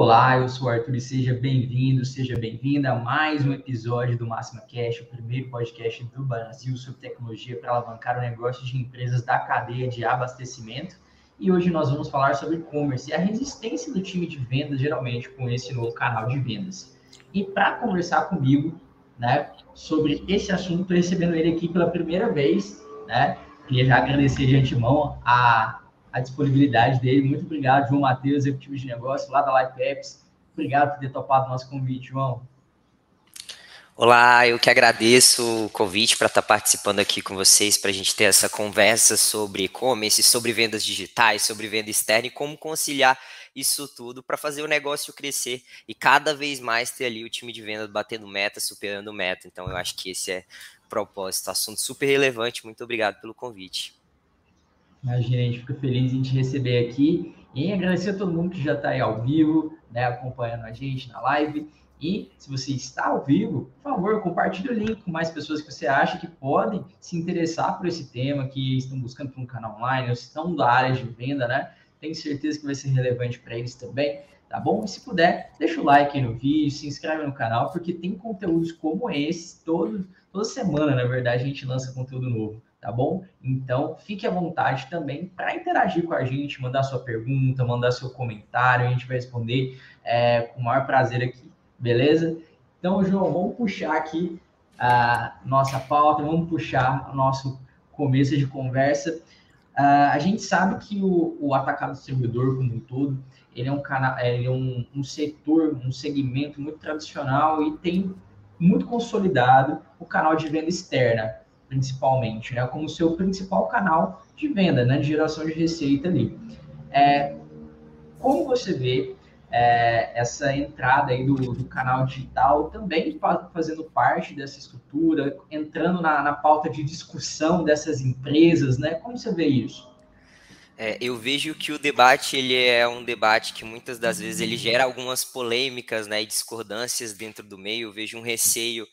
Olá, eu sou o Arthur e seja bem-vindo, seja bem-vinda a mais um episódio do Máxima Cash, o primeiro podcast do Brasil sobre tecnologia para alavancar o negócio de empresas da cadeia de abastecimento. E hoje nós vamos falar sobre e-commerce e a resistência do time de vendas, geralmente, com esse novo canal de vendas. E para conversar comigo né, sobre esse assunto, recebendo ele aqui pela primeira vez, né, queria já agradecer de antemão a a disponibilidade dele. Muito obrigado, João Matheus, executivo de negócio lá da Life Apps. Obrigado por ter topado o nosso convite, João. Olá, eu que agradeço o convite para estar participando aqui com vocês, para a gente ter essa conversa sobre e-commerce, sobre vendas digitais, sobre venda externa e como conciliar isso tudo para fazer o negócio crescer e cada vez mais ter ali o time de vendas batendo meta, superando meta. Então, eu acho que esse é propósito, assunto super relevante. Muito obrigado pelo convite. Imagina, a gente fica feliz em te receber aqui e agradecer a todo mundo que já está aí ao vivo, né, acompanhando a gente na live. E se você está ao vivo, por favor, compartilhe o link com mais pessoas que você acha que podem se interessar por esse tema, que estão buscando por um canal online, ou estão da área de venda, né? Tenho certeza que vai ser relevante para eles também, tá bom? E se puder, deixa o like aí no vídeo, se inscreve no canal, porque tem conteúdos como esse todo, toda semana, na verdade, a gente lança conteúdo novo tá bom? Então, fique à vontade também para interagir com a gente, mandar sua pergunta, mandar seu comentário, a gente vai responder é, com o maior prazer aqui, beleza? Então, João, vamos puxar aqui a nossa pauta, vamos puxar o nosso começo de conversa. Uh, a gente sabe que o, o atacado distribuidor como um todo, ele é um canal, ele é um, um setor, um segmento muito tradicional e tem muito consolidado o canal de venda externa principalmente, né, como seu principal canal de venda, né, de geração de receita ali. É, como você vê é, essa entrada aí do, do, canal digital também fazendo parte dessa estrutura, entrando na, na pauta de discussão dessas empresas, né? Como você vê isso? É, eu vejo que o debate ele é um debate que muitas das vezes ele gera algumas polêmicas né, e discordâncias dentro do meio. Eu vejo um receio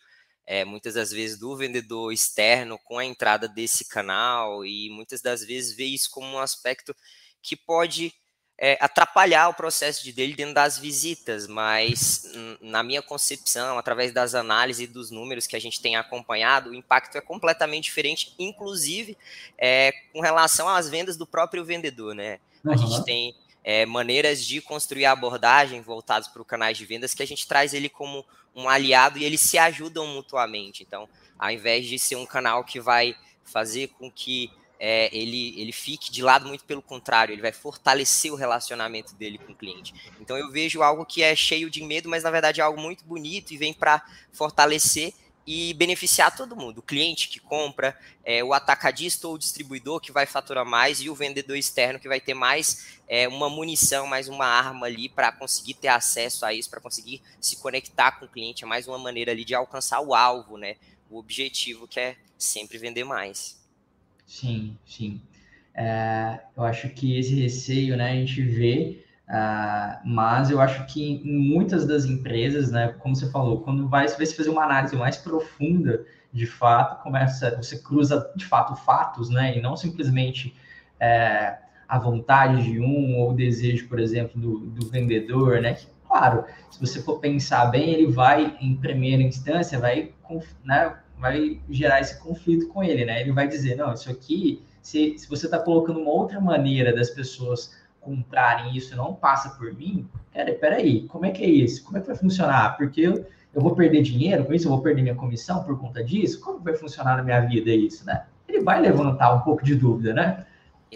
é, muitas das vezes do vendedor externo com a entrada desse canal e muitas das vezes vê isso como um aspecto que pode é, atrapalhar o processo de dele dentro das visitas, mas na minha concepção, através das análises e dos números que a gente tem acompanhado, o impacto é completamente diferente, inclusive é, com relação às vendas do próprio vendedor, né? Uhum. A gente tem é, maneiras de construir a abordagem voltadas para o canais de vendas que a gente traz ele como um aliado e eles se ajudam mutuamente. Então, ao invés de ser um canal que vai fazer com que é, ele, ele fique de lado, muito pelo contrário, ele vai fortalecer o relacionamento dele com o cliente. Então, eu vejo algo que é cheio de medo, mas na verdade é algo muito bonito e vem para fortalecer e beneficiar todo mundo. O cliente que compra, é, o atacadista ou o distribuidor que vai faturar mais e o vendedor externo que vai ter mais é, uma munição, mais uma arma ali para conseguir ter acesso a isso, para conseguir se conectar com o cliente. É mais uma maneira ali de alcançar o alvo, né? O objetivo que é sempre vender mais. Sim, sim. É, eu acho que esse receio, né, a gente vê Uh, mas eu acho que em muitas das empresas, né, como você falou, quando vai, vai se fazer uma análise mais profunda, de fato, começa, você cruza de fato fatos, né, e não simplesmente é, a vontade de um ou o desejo, por exemplo, do, do vendedor, né, que, claro, se você for pensar bem, ele vai, em primeira instância, vai, né, vai gerar esse conflito com ele, né, ele vai dizer, não, isso aqui se, se você está colocando uma outra maneira das pessoas comprarem isso não passa por mim, cara, peraí, como é que é isso? Como é que vai funcionar? Porque eu, eu vou perder dinheiro com isso, eu vou perder minha comissão por conta disso? Como vai funcionar na minha vida isso, né? Ele vai levantar um pouco de dúvida, né?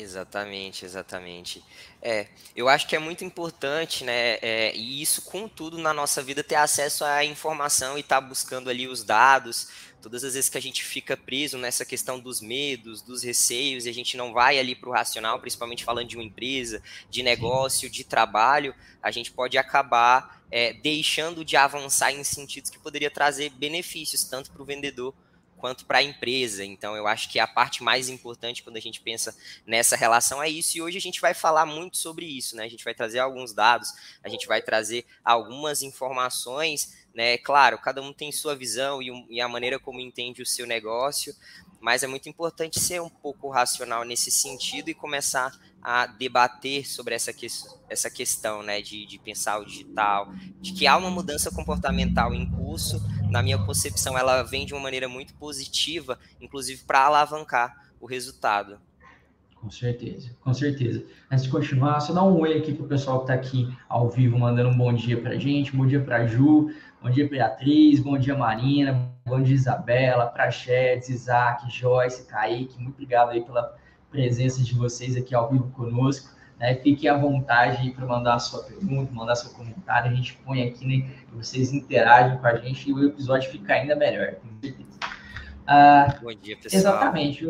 Exatamente, exatamente. É, eu acho que é muito importante, né? É, e isso, contudo, na nossa vida, ter acesso à informação e estar tá buscando ali os dados. Todas as vezes que a gente fica preso nessa questão dos medos, dos receios, e a gente não vai ali para o racional, principalmente falando de uma empresa, de negócio, de trabalho, a gente pode acabar é, deixando de avançar em sentidos que poderia trazer benefícios, tanto para o vendedor quanto para a empresa. Então, eu acho que a parte mais importante quando a gente pensa nessa relação é isso. E hoje a gente vai falar muito sobre isso, né? A gente vai trazer alguns dados, a gente vai trazer algumas informações, né? Claro, cada um tem sua visão e, e a maneira como entende o seu negócio, mas é muito importante ser um pouco racional nesse sentido e começar a debater sobre essa, que, essa questão né, de, de pensar o digital, de que há uma mudança comportamental em curso. Na minha concepção, ela vem de uma maneira muito positiva, inclusive para alavancar o resultado. Com certeza, com certeza. Antes de continuar, só dá um oi aqui para o pessoal que está aqui ao vivo, mandando um bom dia para a gente. Bom dia para a Ju, bom dia Beatriz, bom dia Marina, bom dia Isabela, Prachetes, Isaac, Joyce, Kaique. Muito obrigado aí pela presença de vocês aqui ao vivo conosco. Né? Fique à vontade para mandar a sua pergunta, mandar seu comentário. A gente põe aqui, né? Vocês interagem com a gente e o episódio fica ainda melhor, com certeza. Ah, Bom dia, pessoal. Exatamente.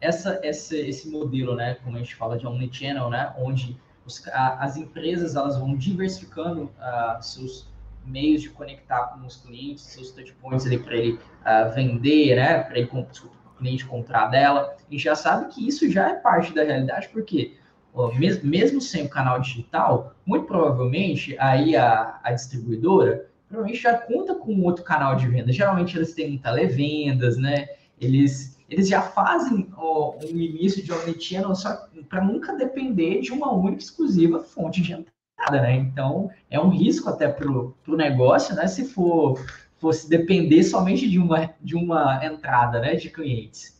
Essa, essa, esse modelo, né? Como a gente fala de omnichannel, né? Onde os, a, as empresas elas vão diversificando uh, seus meios de conectar com os clientes, seus touchpoints ali para ele uh, vender, né? Para ele cliente comprar dela, e já sabe que isso já é parte da realidade, porque mesmo, mesmo sem o canal digital, muito provavelmente aí a, a distribuidora provavelmente já conta com outro canal de venda. Geralmente eles têm televendas, né? Eles, eles já fazem ó, um início de omnichannel só para nunca depender de uma única exclusiva fonte de entrada, né? Então é um risco até para o negócio, né? Se for fosse depender somente de uma, de uma entrada né, de clientes.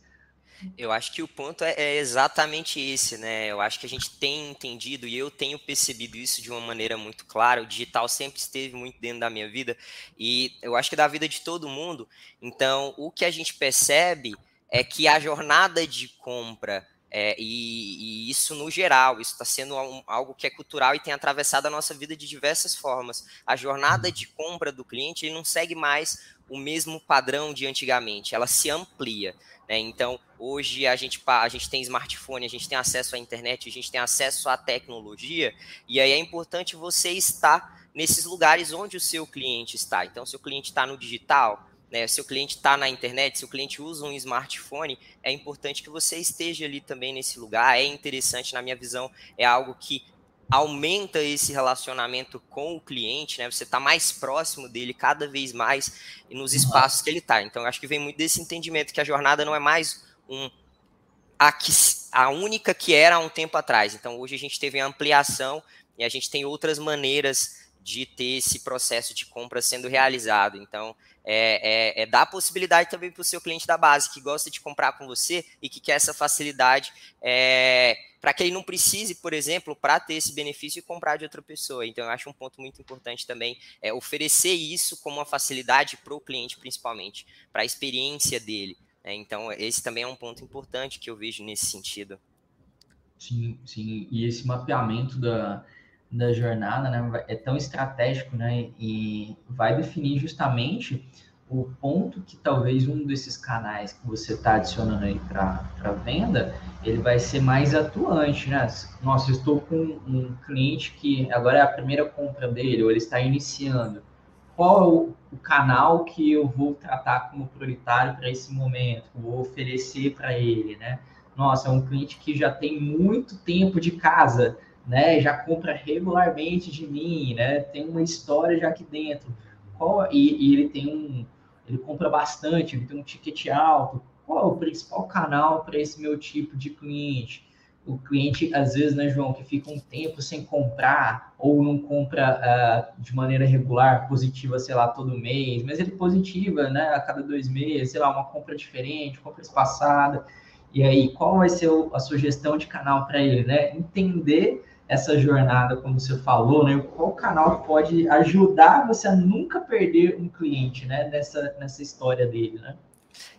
Eu acho que o ponto é, é, exatamente esse, né? Eu acho que a gente tem entendido e eu tenho percebido isso de uma maneira muito clara. O digital sempre esteve muito dentro da minha vida e eu acho que da vida de todo mundo. Então, o que a gente percebe é que a jornada de compra é, e, e, isso no geral, isso está sendo um, algo que é cultural e tem atravessado a nossa vida de diversas formas. A jornada de compra do cliente não segue mais o mesmo padrão de antigamente, ela se amplia. Né? Então, hoje a gente, a gente tem smartphone, a gente tem acesso à internet, a gente tem acesso à tecnologia, e aí é importante você estar nesses lugares onde o seu cliente está. Então, se o cliente está no digital, né, se o cliente está na internet, se o cliente usa um smartphone, é importante que você esteja ali também nesse lugar. É interessante, na minha visão, é algo que aumenta esse relacionamento com o cliente, né? Você está mais próximo dele cada vez mais nos espaços que ele está. Então, acho que vem muito desse entendimento que a jornada não é mais um a, que, a única que era há um tempo atrás. Então, hoje a gente teve a ampliação e a gente tem outras maneiras de ter esse processo de compra sendo realizado. Então, é, é, é dar possibilidade também para o seu cliente da base que gosta de comprar com você e que quer essa facilidade é, para que ele não precise, por exemplo, para ter esse benefício e comprar de outra pessoa. Então, eu acho um ponto muito importante também é oferecer isso como uma facilidade para o cliente, principalmente, para a experiência dele. Né? Então, esse também é um ponto importante que eu vejo nesse sentido. Sim, sim. E esse mapeamento da, da jornada, né, é tão estratégico, né, e vai definir justamente o ponto que talvez um desses canais que você está adicionando aí para venda, ele vai ser mais atuante, né? Nossa, eu estou com um cliente que agora é a primeira compra dele, ou ele está iniciando. Qual é o, o canal que eu vou tratar como prioritário para esse momento? Vou oferecer para ele, né? Nossa, é um cliente que já tem muito tempo de casa, né, já compra regularmente de mim, né, tem uma história já aqui dentro. Qual, e, e ele tem um, ele compra bastante, ele tem um ticket alto. Qual é o principal canal para esse meu tipo de cliente? O cliente, às vezes, né, João, que fica um tempo sem comprar ou não compra uh, de maneira regular, positiva, sei lá, todo mês, mas ele positiva, né, a cada dois meses, sei lá, uma compra diferente, compra espaçada. E aí, qual vai ser a sugestão de canal para ele, né? Entender essa jornada, como você falou, né? Qual canal pode ajudar você a nunca perder um cliente, né? Nessa, nessa história dele, né?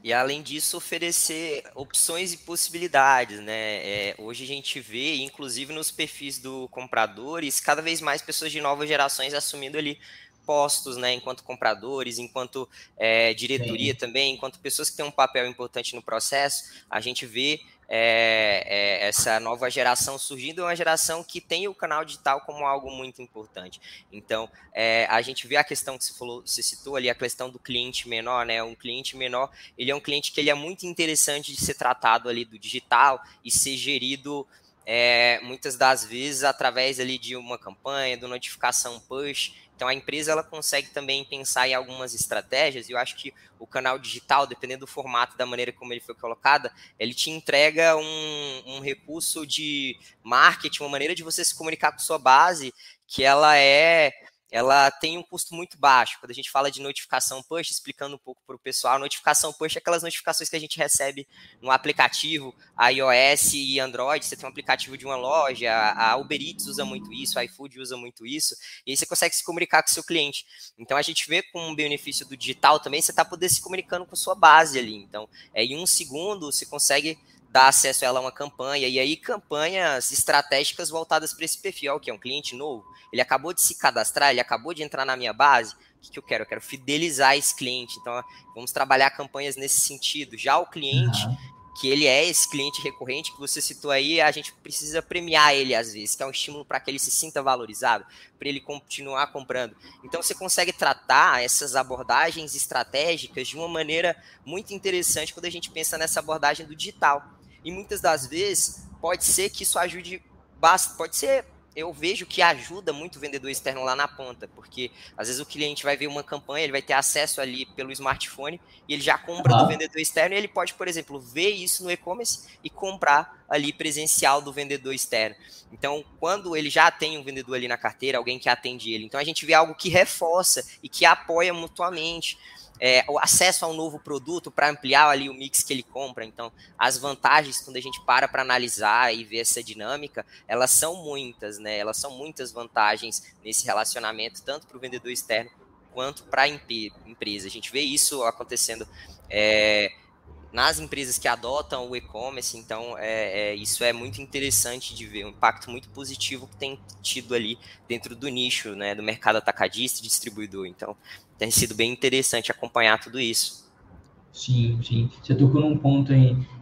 E além disso, oferecer opções e possibilidades, né? É, hoje a gente vê, inclusive nos perfis do compradores, cada vez mais pessoas de novas gerações assumindo ali postos, né, enquanto compradores, enquanto é, diretoria Sim. também, enquanto pessoas que têm um papel importante no processo, a gente vê é, é, essa nova geração surgindo, é uma geração que tem o canal digital como algo muito importante. Então, é, a gente vê a questão que você falou, você citou ali, a questão do cliente menor, né? Um cliente menor, ele é um cliente que ele é muito interessante de ser tratado ali do digital e ser gerido é, muitas das vezes através ali de uma campanha, de notificação push. Então a empresa ela consegue também pensar em algumas estratégias, e eu acho que o canal digital, dependendo do formato da maneira como ele foi colocado, ele te entrega um, um recurso de marketing, uma maneira de você se comunicar com sua base, que ela é ela tem um custo muito baixo. Quando a gente fala de notificação push, explicando um pouco para o pessoal, notificação push é aquelas notificações que a gente recebe no aplicativo iOS e Android. Você tem um aplicativo de uma loja, a Uber Eats usa muito isso, a iFood usa muito isso, e aí você consegue se comunicar com o seu cliente. Então a gente vê com um benefício do digital também, você está podendo se comunicando com sua base ali. Então, é, em um segundo, você consegue dar acesso a ela a uma campanha, e aí campanhas estratégicas voltadas para esse perfil, que é um cliente novo, ele acabou de se cadastrar, ele acabou de entrar na minha base, o que, que eu quero? Eu quero fidelizar esse cliente, então vamos trabalhar campanhas nesse sentido. Já o cliente, uhum. que ele é esse cliente recorrente que você citou aí, a gente precisa premiar ele às vezes, que é um estímulo para que ele se sinta valorizado, para ele continuar comprando. Então você consegue tratar essas abordagens estratégicas de uma maneira muito interessante quando a gente pensa nessa abordagem do digital e muitas das vezes pode ser que isso ajude basta, pode ser eu vejo que ajuda muito o vendedor externo lá na ponta, porque às vezes o cliente vai ver uma campanha, ele vai ter acesso ali pelo smartphone e ele já compra uhum. do vendedor externo e ele pode, por exemplo, ver isso no e-commerce e comprar ali presencial do vendedor externo. Então, quando ele já tem um vendedor ali na carteira, alguém que atende ele, então a gente vê algo que reforça e que apoia mutuamente é, o acesso a um novo produto para ampliar ali o mix que ele compra. Então, as vantagens, quando a gente para para analisar e ver essa dinâmica, elas são muitas, né? Elas são muitas vantagens nesse relacionamento, tanto para o vendedor externo quanto para a empresa. A gente vê isso acontecendo. É, nas empresas que adotam o e-commerce, então é, é, isso é muito interessante de ver, um impacto muito positivo que tem tido ali dentro do nicho, né, do mercado atacadista e distribuidor. Então, tem sido bem interessante acompanhar tudo isso. Sim, sim. Você tocou num ponto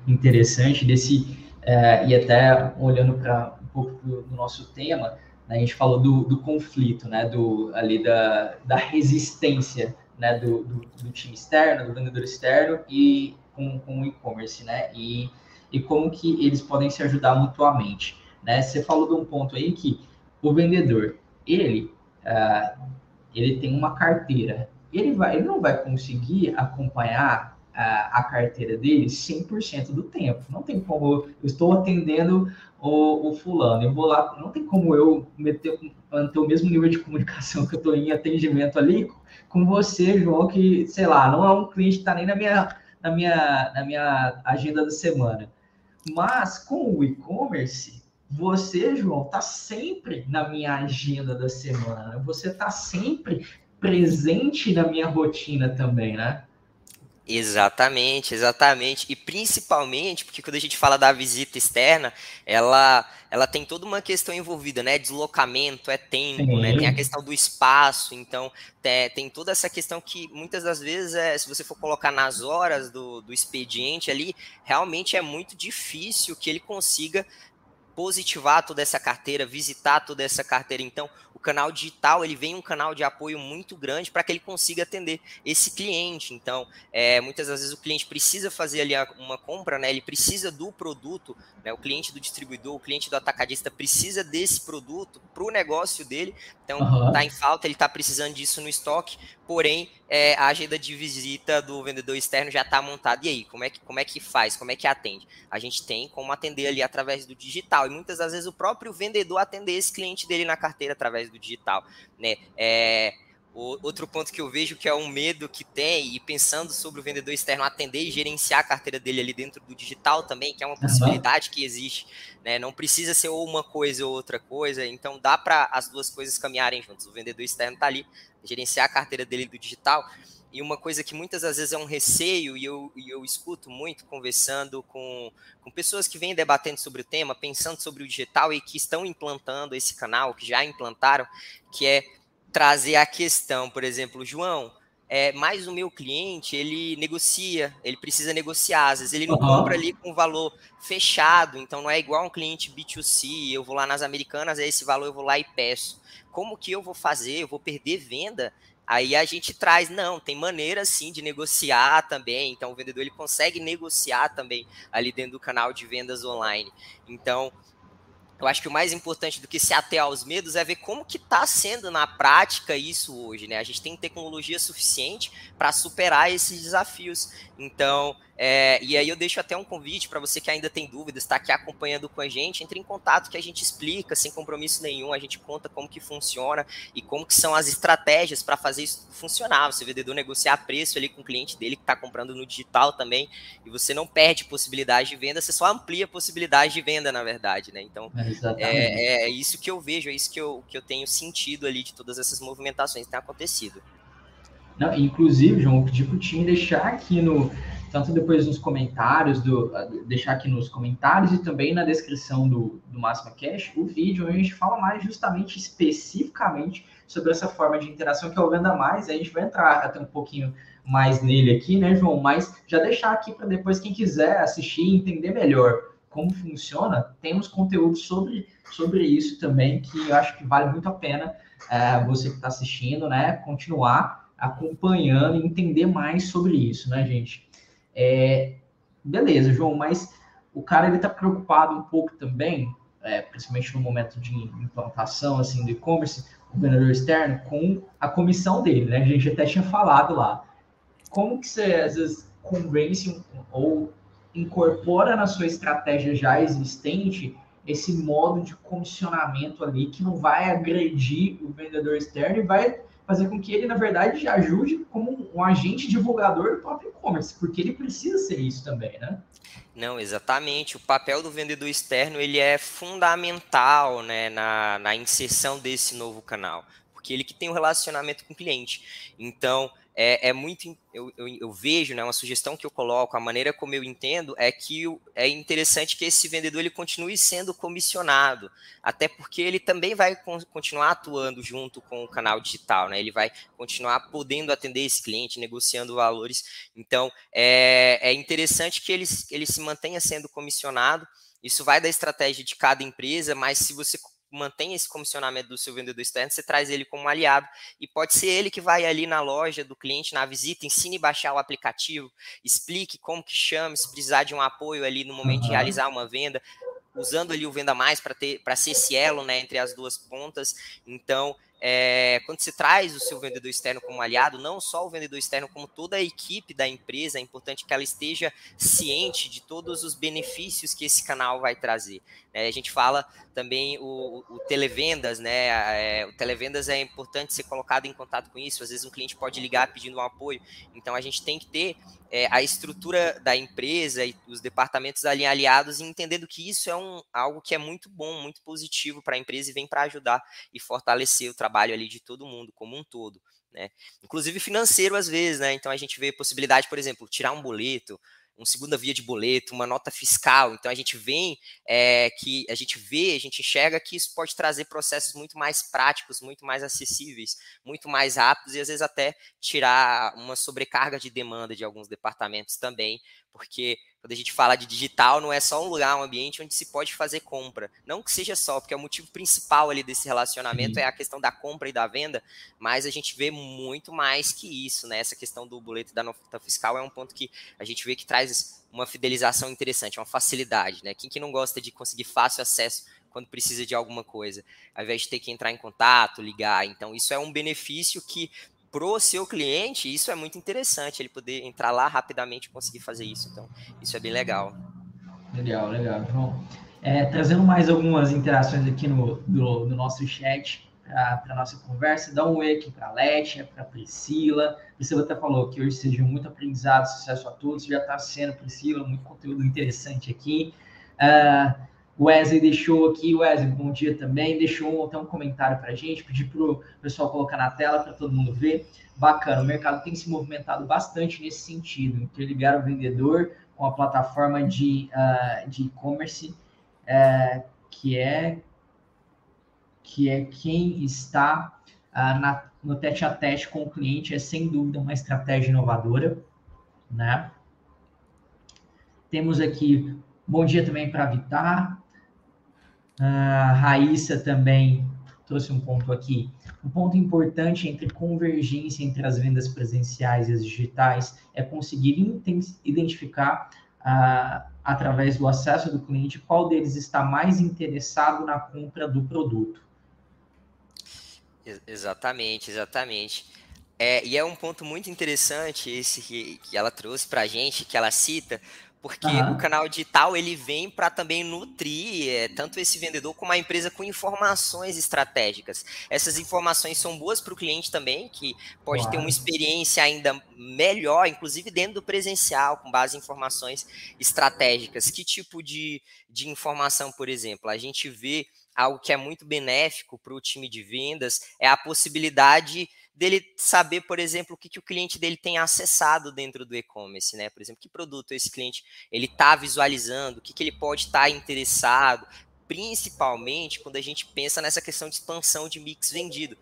interessante desse, é, e até olhando para um pouco do, nosso tema, né, a gente falou do, do, conflito, né, do, ali da, da resistência né, do, do, do, time externo, do vendedor externo e com, com o e-commerce, né, e, e como que eles podem se ajudar mutuamente. Né? Você falou de um ponto aí que o vendedor, ele, uh, ele tem uma carteira. Ele, vai, ele não vai conseguir acompanhar a, a carteira dele 100% do tempo. Não tem como eu, eu estou atendendo o, o, fulano, eu vou lá, não tem como eu meter, manter o mesmo nível de comunicação que eu estou em atendimento ali com você, João, que, sei lá, não é um cliente que está nem na minha, na, minha, na minha agenda da semana. Mas com o e-commerce, você, João, está sempre na minha agenda da semana. Você está sempre presente na minha rotina também, né? Exatamente, exatamente. E principalmente porque quando a gente fala da visita externa, ela, ela tem toda uma questão envolvida, né? Deslocamento, é tempo, né? Tem a questão do espaço, então tem, tem toda essa questão que muitas das vezes, é, se você for colocar nas horas do, do expediente ali, realmente é muito difícil que ele consiga positivar toda essa carteira, visitar toda essa carteira. Então, canal digital ele vem um canal de apoio muito grande para que ele consiga atender esse cliente. Então, é, muitas das vezes o cliente precisa fazer ali uma compra, né? Ele precisa do produto, né? O cliente do distribuidor, o cliente do atacadista precisa desse produto para o negócio dele. Então, uhum. tá em falta, ele está precisando disso no estoque. Porém, é, a agenda de visita do vendedor externo já está montada. E aí, como é que como é que faz? Como é que atende? A gente tem como atender ali através do digital. E muitas das vezes o próprio vendedor atender esse cliente dele na carteira através do digital, né? É, O, outro ponto que eu vejo que é um medo que tem, e pensando sobre o vendedor externo atender e gerenciar a carteira dele ali dentro do digital também, que é uma possibilidade que existe, né? Não precisa ser ou uma coisa ou outra coisa, então dá para as duas coisas caminharem juntos. O vendedor externo está ali, gerenciar a carteira dele do digital. E uma coisa que muitas das vezes é um receio, e eu, e eu escuto muito conversando com, com pessoas que vêm debatendo sobre o tema, pensando sobre o digital e que estão implantando esse canal, que já implantaram, que é trazer a questão, por exemplo, João, é, mais o meu cliente, ele negocia, ele precisa negociar, às vezes ele não compra ali com valor fechado, então não é igual um cliente B2C, eu vou lá nas americanas, é esse valor eu vou lá e peço. Como que eu vou fazer? Eu vou perder venda? Aí a gente traz, não, tem maneira sim de negociar também, então o vendedor ele consegue negociar também ali dentro do canal de vendas online. Então, eu acho que o mais importante do que se ater aos medos é ver como que está sendo na prática isso hoje, né? A gente tem tecnologia suficiente para superar esses desafios. Então, é, e aí eu deixo até um convite para você que ainda tem dúvidas, está aqui acompanhando com a gente, entre em contato que a gente explica sem compromisso nenhum, a gente conta como que funciona e como que são as estratégias para fazer isso funcionar. Você vendedor negociar preço ali com o cliente dele que está comprando no digital também, e você não perde possibilidade de venda, você só amplia a possibilidade de venda, na verdade, né? Então, é, é, é isso que eu vejo, é isso que eu, que eu tenho sentido ali de todas essas movimentações que têm acontecido. Não, inclusive, João, eu pedi para o time deixar aqui no, tanto depois nos comentários, do, deixar aqui nos comentários e também na descrição do, do Máxima Cash, o vídeo onde a gente fala mais justamente, especificamente, sobre essa forma de interação que é o Venda Mais, a gente vai entrar até um pouquinho mais nele aqui, né, João? Mas já deixar aqui para depois quem quiser assistir e entender melhor como funciona, temos conteúdo sobre, sobre isso também, que eu acho que vale muito a pena é, você que está assistindo, né, continuar acompanhando e entender mais sobre isso, né, gente? É, beleza, João, mas o cara ele está preocupado um pouco também, é, principalmente no momento de implantação assim do e-commerce, o vendedor externo, com a comissão dele, né? A gente até tinha falado lá. Como que você às vezes convence ou incorpora na sua estratégia já existente esse modo de comissionamento ali que não vai agredir o vendedor externo e vai fazer com que ele, na verdade, ajude como um agente divulgador do próprio e-commerce, porque ele precisa ser isso também, né? Não, exatamente. O papel do vendedor externo ele é fundamental né, na, na inserção desse novo canal, porque ele que tem o um relacionamento com o cliente. Então, é, é muito. Eu, eu, eu, vejo, né, uma sugestão que eu coloco, a maneira como eu entendo, é que é interessante que esse vendedor ele continue sendo comissionado, até porque ele também vai continuar atuando junto com o canal digital, né? Ele vai continuar podendo atender esse cliente, negociando valores. Então, é, é interessante que ele, ele se mantenha sendo comissionado. Isso vai da estratégia de cada empresa, mas se você mantém esse comissionamento do seu vendedor externo, você traz ele como aliado e pode ser ele que vai ali na loja do cliente, na visita, ensine a baixar o aplicativo, explique como que chama, se precisar de um apoio ali no momento de realizar uma venda, usando ali o venda mais para ter para ser esse elo, né, entre as duas pontas. Então, é, quando você traz o seu vendedor externo como aliado, não só o vendedor externo, como toda a equipe da empresa, é importante que ela esteja ciente de todos os benefícios que esse canal vai trazer. É, a gente fala também o, o televendas, né? É, o televendas é importante ser colocado em contato com isso. Às vezes um cliente pode ligar pedindo um apoio. Então a gente tem que ter é, a estrutura da empresa e os departamentos ali aliados e entendendo que isso é um, algo que é muito bom, muito positivo para a empresa e vem para ajudar e fortalecer o trabalho ali de todo mundo como um todo. Né? Inclusive financeiro às vezes, né? Então a gente vê possibilidade, por exemplo, tirar um boleto, uma segunda via de boleto, uma nota fiscal. Então a gente vem é, que a gente vê, a gente enxerga que isso pode trazer processos muito mais práticos, muito mais acessíveis, muito mais rápidos e às vezes até tirar uma sobrecarga de demanda de alguns departamentos também, porque quando a gente fala de digital, não é só um lugar, um ambiente onde se pode fazer compra. Não que seja só, porque é o motivo principal ali desse relacionamento é a questão da compra e da venda, mas a gente vê muito mais que isso, né? Essa questão do boleto da nota fiscal é um ponto que a gente vê que traz uma fidelização interessante, uma facilidade, né? Quem que não gosta de conseguir fácil acesso quando precisa de alguma coisa, ao invés de ter que entrar em contato, ligar. Então, isso é um benefício que pro seu cliente, isso é muito interessante, ele poder entrar lá rapidamente e conseguir fazer isso. Então, isso é bem legal. Legal, legal, João. É, trazendo mais algumas interações aqui no, do, no nosso chat, para a nossa conversa. Dá um oi aqui para a Letia, para a Priscila. Priscila até falou que hoje seja muito aprendizado, sucesso a todos. Já está sendo, Priscila, muito conteúdo interessante aqui. Uh, Wesley deixou aqui, Wesley, bom dia também. Deixou até um comentário para a gente, pedi para o pessoal colocar na tela para todo mundo ver. Bacana, o mercado tem se movimentado bastante nesse sentido, interligar o vendedor com a plataforma de uh, e-commerce, uh, que é que é quem está uh, na, no tete a tete com o cliente, é sem dúvida uma estratégia inovadora, né? Temos aqui, bom dia também para Vitar, a Raíssa também trouxe um ponto aqui. Um ponto importante entre convergência entre as vendas presenciais e as digitais é conseguir identificar, uh, através do acesso do cliente, qual deles está mais interessado na compra do produto. Exatamente, exatamente. É, e é um ponto muito interessante esse que, que ela trouxe para a gente, que ela cita, porque uhum. o canal digital ele vem para também nutrir é, tanto esse vendedor como a empresa com informações estratégicas. Essas informações são boas para o cliente também, que pode ter uma experiência ainda melhor, inclusive dentro do presencial, com base em informações estratégicas. Que tipo de, de informação, por exemplo? A gente vê algo que é muito benéfico para o time de vendas, é a possibilidade dele saber, por exemplo, o que, que o cliente dele tem acessado dentro do e-commerce, né? Por exemplo, que produto esse cliente ele está visualizando, o que, que ele pode estar tá interessado, principalmente quando a gente pensa nessa questão de expansão de mix vendido.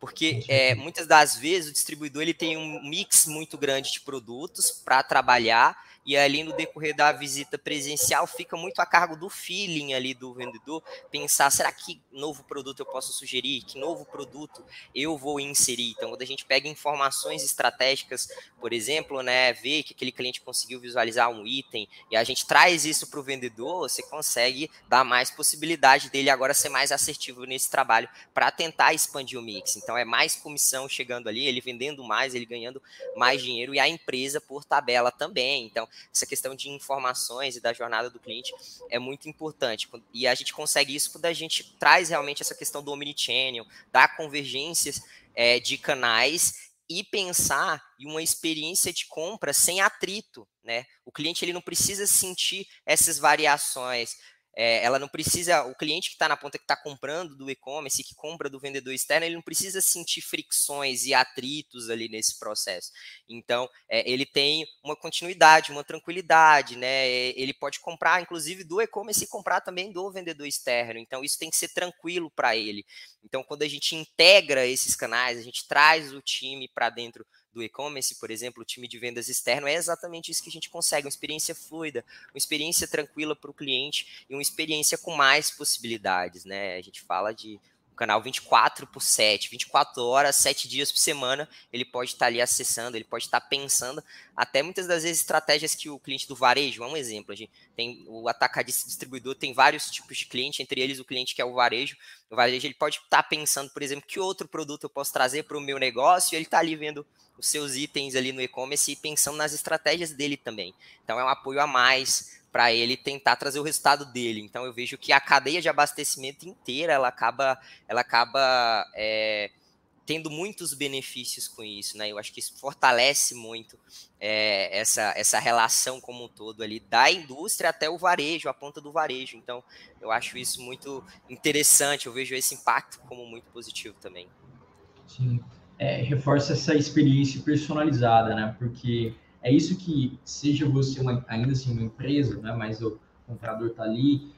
Porque é, muitas das vezes o distribuidor ele tem um mix muito grande de produtos para trabalhar e ali no decorrer da visita presencial fica muito a cargo do feeling ali do vendedor, pensar, será que novo produto eu posso sugerir? Que novo produto eu vou inserir? Então, quando a gente pega informações estratégicas, por exemplo, né, ver que aquele cliente conseguiu visualizar um item e a gente traz isso para o vendedor, você consegue dar mais possibilidade dele agora ser mais assertivo nesse trabalho para tentar expandir o mix. Então, é mais comissão chegando ali, ele vendendo mais, ele ganhando mais dinheiro e a empresa por tabela também. Então, essa questão de informações e da jornada do cliente é muito importante. E a gente consegue isso quando a gente traz realmente essa questão do omnichannel, da convergência é, de canais e pensar em uma experiência de compra sem atrito, né? O cliente ele não precisa sentir essas variações é, ela não precisa, o cliente que está na ponta que está comprando do e-commerce, que compra do vendedor externo, ele não precisa sentir fricções e atritos ali nesse processo. Então, é, ele tem uma continuidade, uma tranquilidade, né? Ele pode comprar, inclusive, do e-commerce e comprar também do vendedor externo. Então, isso tem que ser tranquilo para ele. Então, quando a gente integra esses canais, a gente traz o time para dentro do e-commerce, por exemplo, o time de vendas externo, é exatamente isso que a gente consegue, uma experiência fluida, uma experiência tranquila para o cliente e uma experiência com mais possibilidades, né? A gente fala de canal 24 por 7, 24 horas, 7 dias por semana, ele pode estar ali acessando, ele pode estar pensando, até muitas das vezes estratégias que o cliente do varejo, é um exemplo, a gente tem o atacadista distribuidor tem vários tipos de cliente, entre eles o cliente que é o varejo, o varejo ele pode estar pensando, por exemplo, que outro produto eu posso trazer para o meu negócio, ele está ali vendo os seus itens ali no e-commerce e pensando nas estratégias dele também. Então é um apoio a mais para ele tentar trazer o resultado dele. Então eu vejo que a cadeia de abastecimento inteira ela acaba, ela acaba é, tendo muitos benefícios com isso, né? Eu acho que isso fortalece muito é, essa, essa relação como um todo ali da indústria até o varejo, a ponta do varejo. Então eu acho isso muito interessante. Eu vejo esse impacto como muito positivo também. Sim, é, reforça essa experiência personalizada, né? Porque é isso que, seja você uma, ainda assim uma empresa, né, mas o comprador está ali,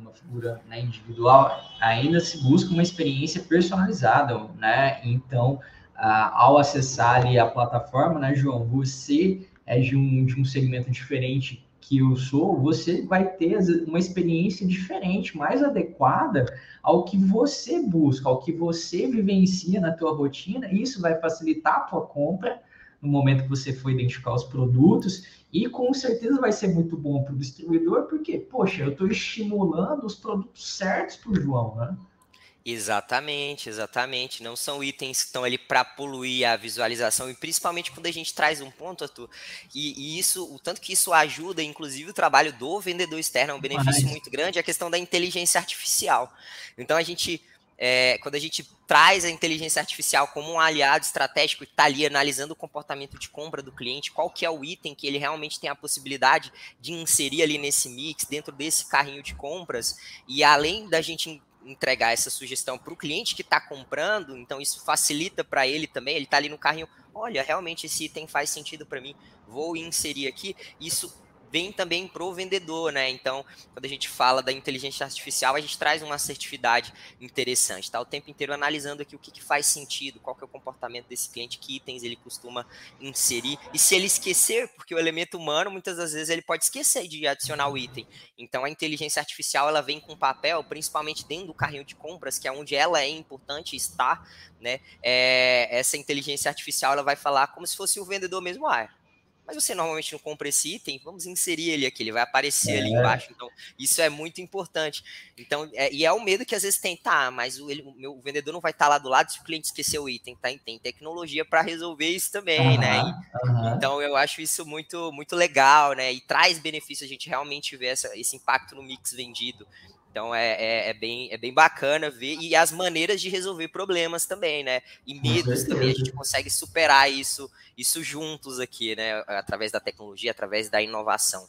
uma figura né, individual, ainda se busca uma experiência personalizada, né? Então, ah, ao acessar ali a plataforma, né, João, você é de um, de um segmento diferente que eu sou, você vai ter uma experiência diferente, mais adequada ao que você busca, ao que você vivencia na tua rotina, e isso vai facilitar a tua compra, no momento que você for identificar os produtos, e com certeza vai ser muito bom para o distribuidor, porque, poxa, eu estou estimulando os produtos certos para o João, né? Exatamente, exatamente. Não são itens que estão ali para poluir a visualização, e principalmente quando a gente traz um ponto, Arthur, e, e, isso, o tanto que isso ajuda, inclusive, o trabalho do vendedor externo, é um benefício Mas... muito grande, é a questão da inteligência artificial. Então a gente é, quando a gente traz a inteligência artificial como um aliado estratégico que está ali analisando o comportamento de compra do cliente, qual que é o item que ele realmente tem a possibilidade de inserir ali nesse mix, dentro desse carrinho de compras, e além da gente entregar essa sugestão para o cliente que está comprando, então isso facilita para ele também, ele está ali no carrinho, olha, realmente esse item faz sentido para mim, vou inserir aqui, isso vem também para o vendedor, né? Então, quando a gente fala da inteligência artificial, a gente traz uma assertividade interessante, tá? O tempo inteiro analisando aqui o que, que faz sentido, qual que é o comportamento desse cliente, que itens ele costuma inserir, e se ele esquecer, porque o elemento humano, muitas das vezes, ele pode esquecer de adicionar o item. Então, a inteligência artificial, ela vem com papel, principalmente dentro do carrinho de compras, que é onde ela é importante estar, né? É, essa inteligência artificial, ela vai falar como se fosse o vendedor mesmo, ah, mas você normalmente não compra esse item, vamos inserir ele aqui, ele vai aparecer é. ali embaixo. Então, isso é muito importante. Então, é, e é o medo que às vezes tem, tá, mas o, ele, o meu o vendedor não vai estar tá lá do lado se o cliente esqueceu o item, tá? tem tecnologia para resolver isso também, uhum, né? E, uhum. Então, eu acho isso muito, muito legal, né? E traz benefício a gente realmente ver essa, esse impacto no mix vendido. Então é, é, é, bem, é bem bacana ver e as maneiras de resolver problemas também, né? E medos também, a gente consegue superar isso, isso juntos aqui, né? Através da tecnologia, através da inovação.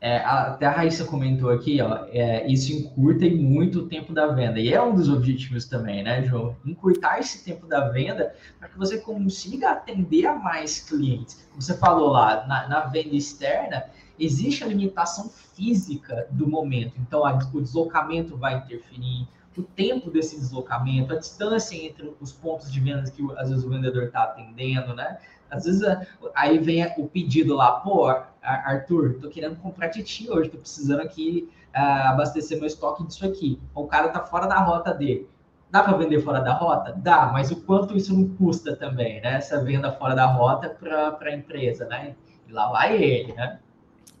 É, até a Raíssa comentou aqui, ó, é, isso encurta muito o tempo da venda. E é um dos objetivos também, né, João? Encurtar esse tempo da venda para que você consiga atender a mais clientes. Como você falou lá, na, na venda externa, existe a limitação física do momento. Então, a, o deslocamento vai interferir, o tempo desse deslocamento, a distância entre os pontos de venda que às vezes o vendedor está atendendo, né? Às vezes aí vem o pedido lá, pô, Arthur, tô querendo comprar Titi hoje, tô precisando aqui uh, abastecer meu estoque disso aqui. O cara tá fora da rota dele. Dá para vender fora da rota? Dá, mas o quanto isso não custa também, né? Essa venda fora da rota para a empresa, né? E lá vai ele, né?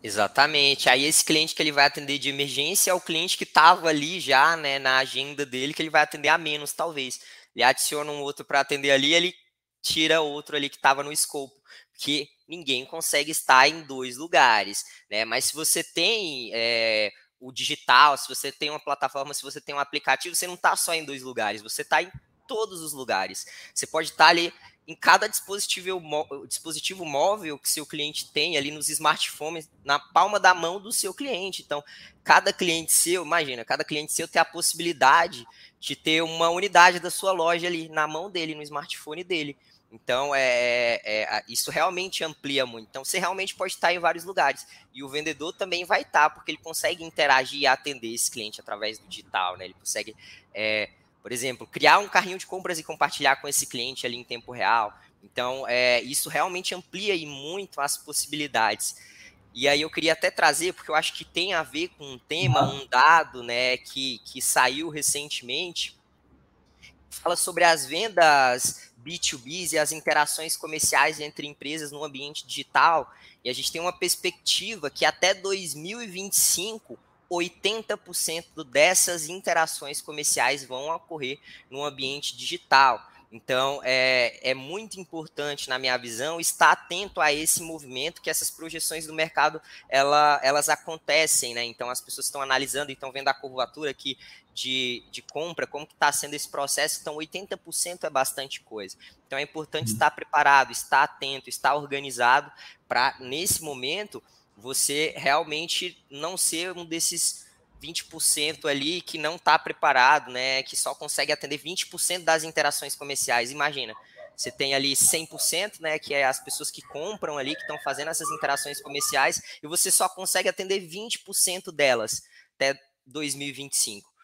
Exatamente. Aí esse cliente que ele vai atender de emergência é o cliente que estava ali já, né, na agenda dele, que ele vai atender a menos, talvez. Ele adiciona um outro para atender ali, ele tira outro ali que estava no escopo, porque ninguém consegue estar em dois lugares, né? Mas se você tem é, o digital, se você tem uma plataforma, se você tem um aplicativo, você não está só em dois lugares, você está em todos os lugares. Você pode estar tá ali em cada dispositivo, dispositivo móvel que seu cliente tem ali nos smartphones, na palma da mão do seu cliente. Então, cada cliente seu, imagina, cada cliente seu tem a possibilidade de ter uma unidade da sua loja ali na mão dele, no smartphone dele. Então, é, é, é isso realmente amplia muito. Então, você realmente pode estar em vários lugares. E o vendedor também vai estar, porque ele consegue interagir e atender esse cliente através do digital, né? Ele consegue. É, por exemplo, criar um carrinho de compras e compartilhar com esse cliente ali em tempo real. Então, é, isso realmente amplia e muito as possibilidades. E aí eu queria até trazer, porque eu acho que tem a ver com um tema, um dado, né, que, que saiu recentemente, fala sobre as vendas B2B e as interações comerciais entre empresas no ambiente digital. E a gente tem uma perspectiva que até 2025 80% dessas interações comerciais vão ocorrer no ambiente digital. Então, é, é muito importante, na minha visão, estar atento a esse movimento, que essas projeções do mercado, ela, elas acontecem, né? Então, as pessoas estão analisando e estão vendo a curvatura aqui de, de compra, como está sendo esse processo, então 80% é bastante coisa. Então, é importante uhum. estar preparado, estar atento, estar organizado para, nesse momento, você realmente não ser um desses 20% ali que não está preparado, né, que só consegue atender 20% das interações comerciais. Imagina, você tem ali 100%, né, que é as pessoas que compram ali, que estão fazendo essas interações comerciais, e você só consegue atender 20% delas até 2025.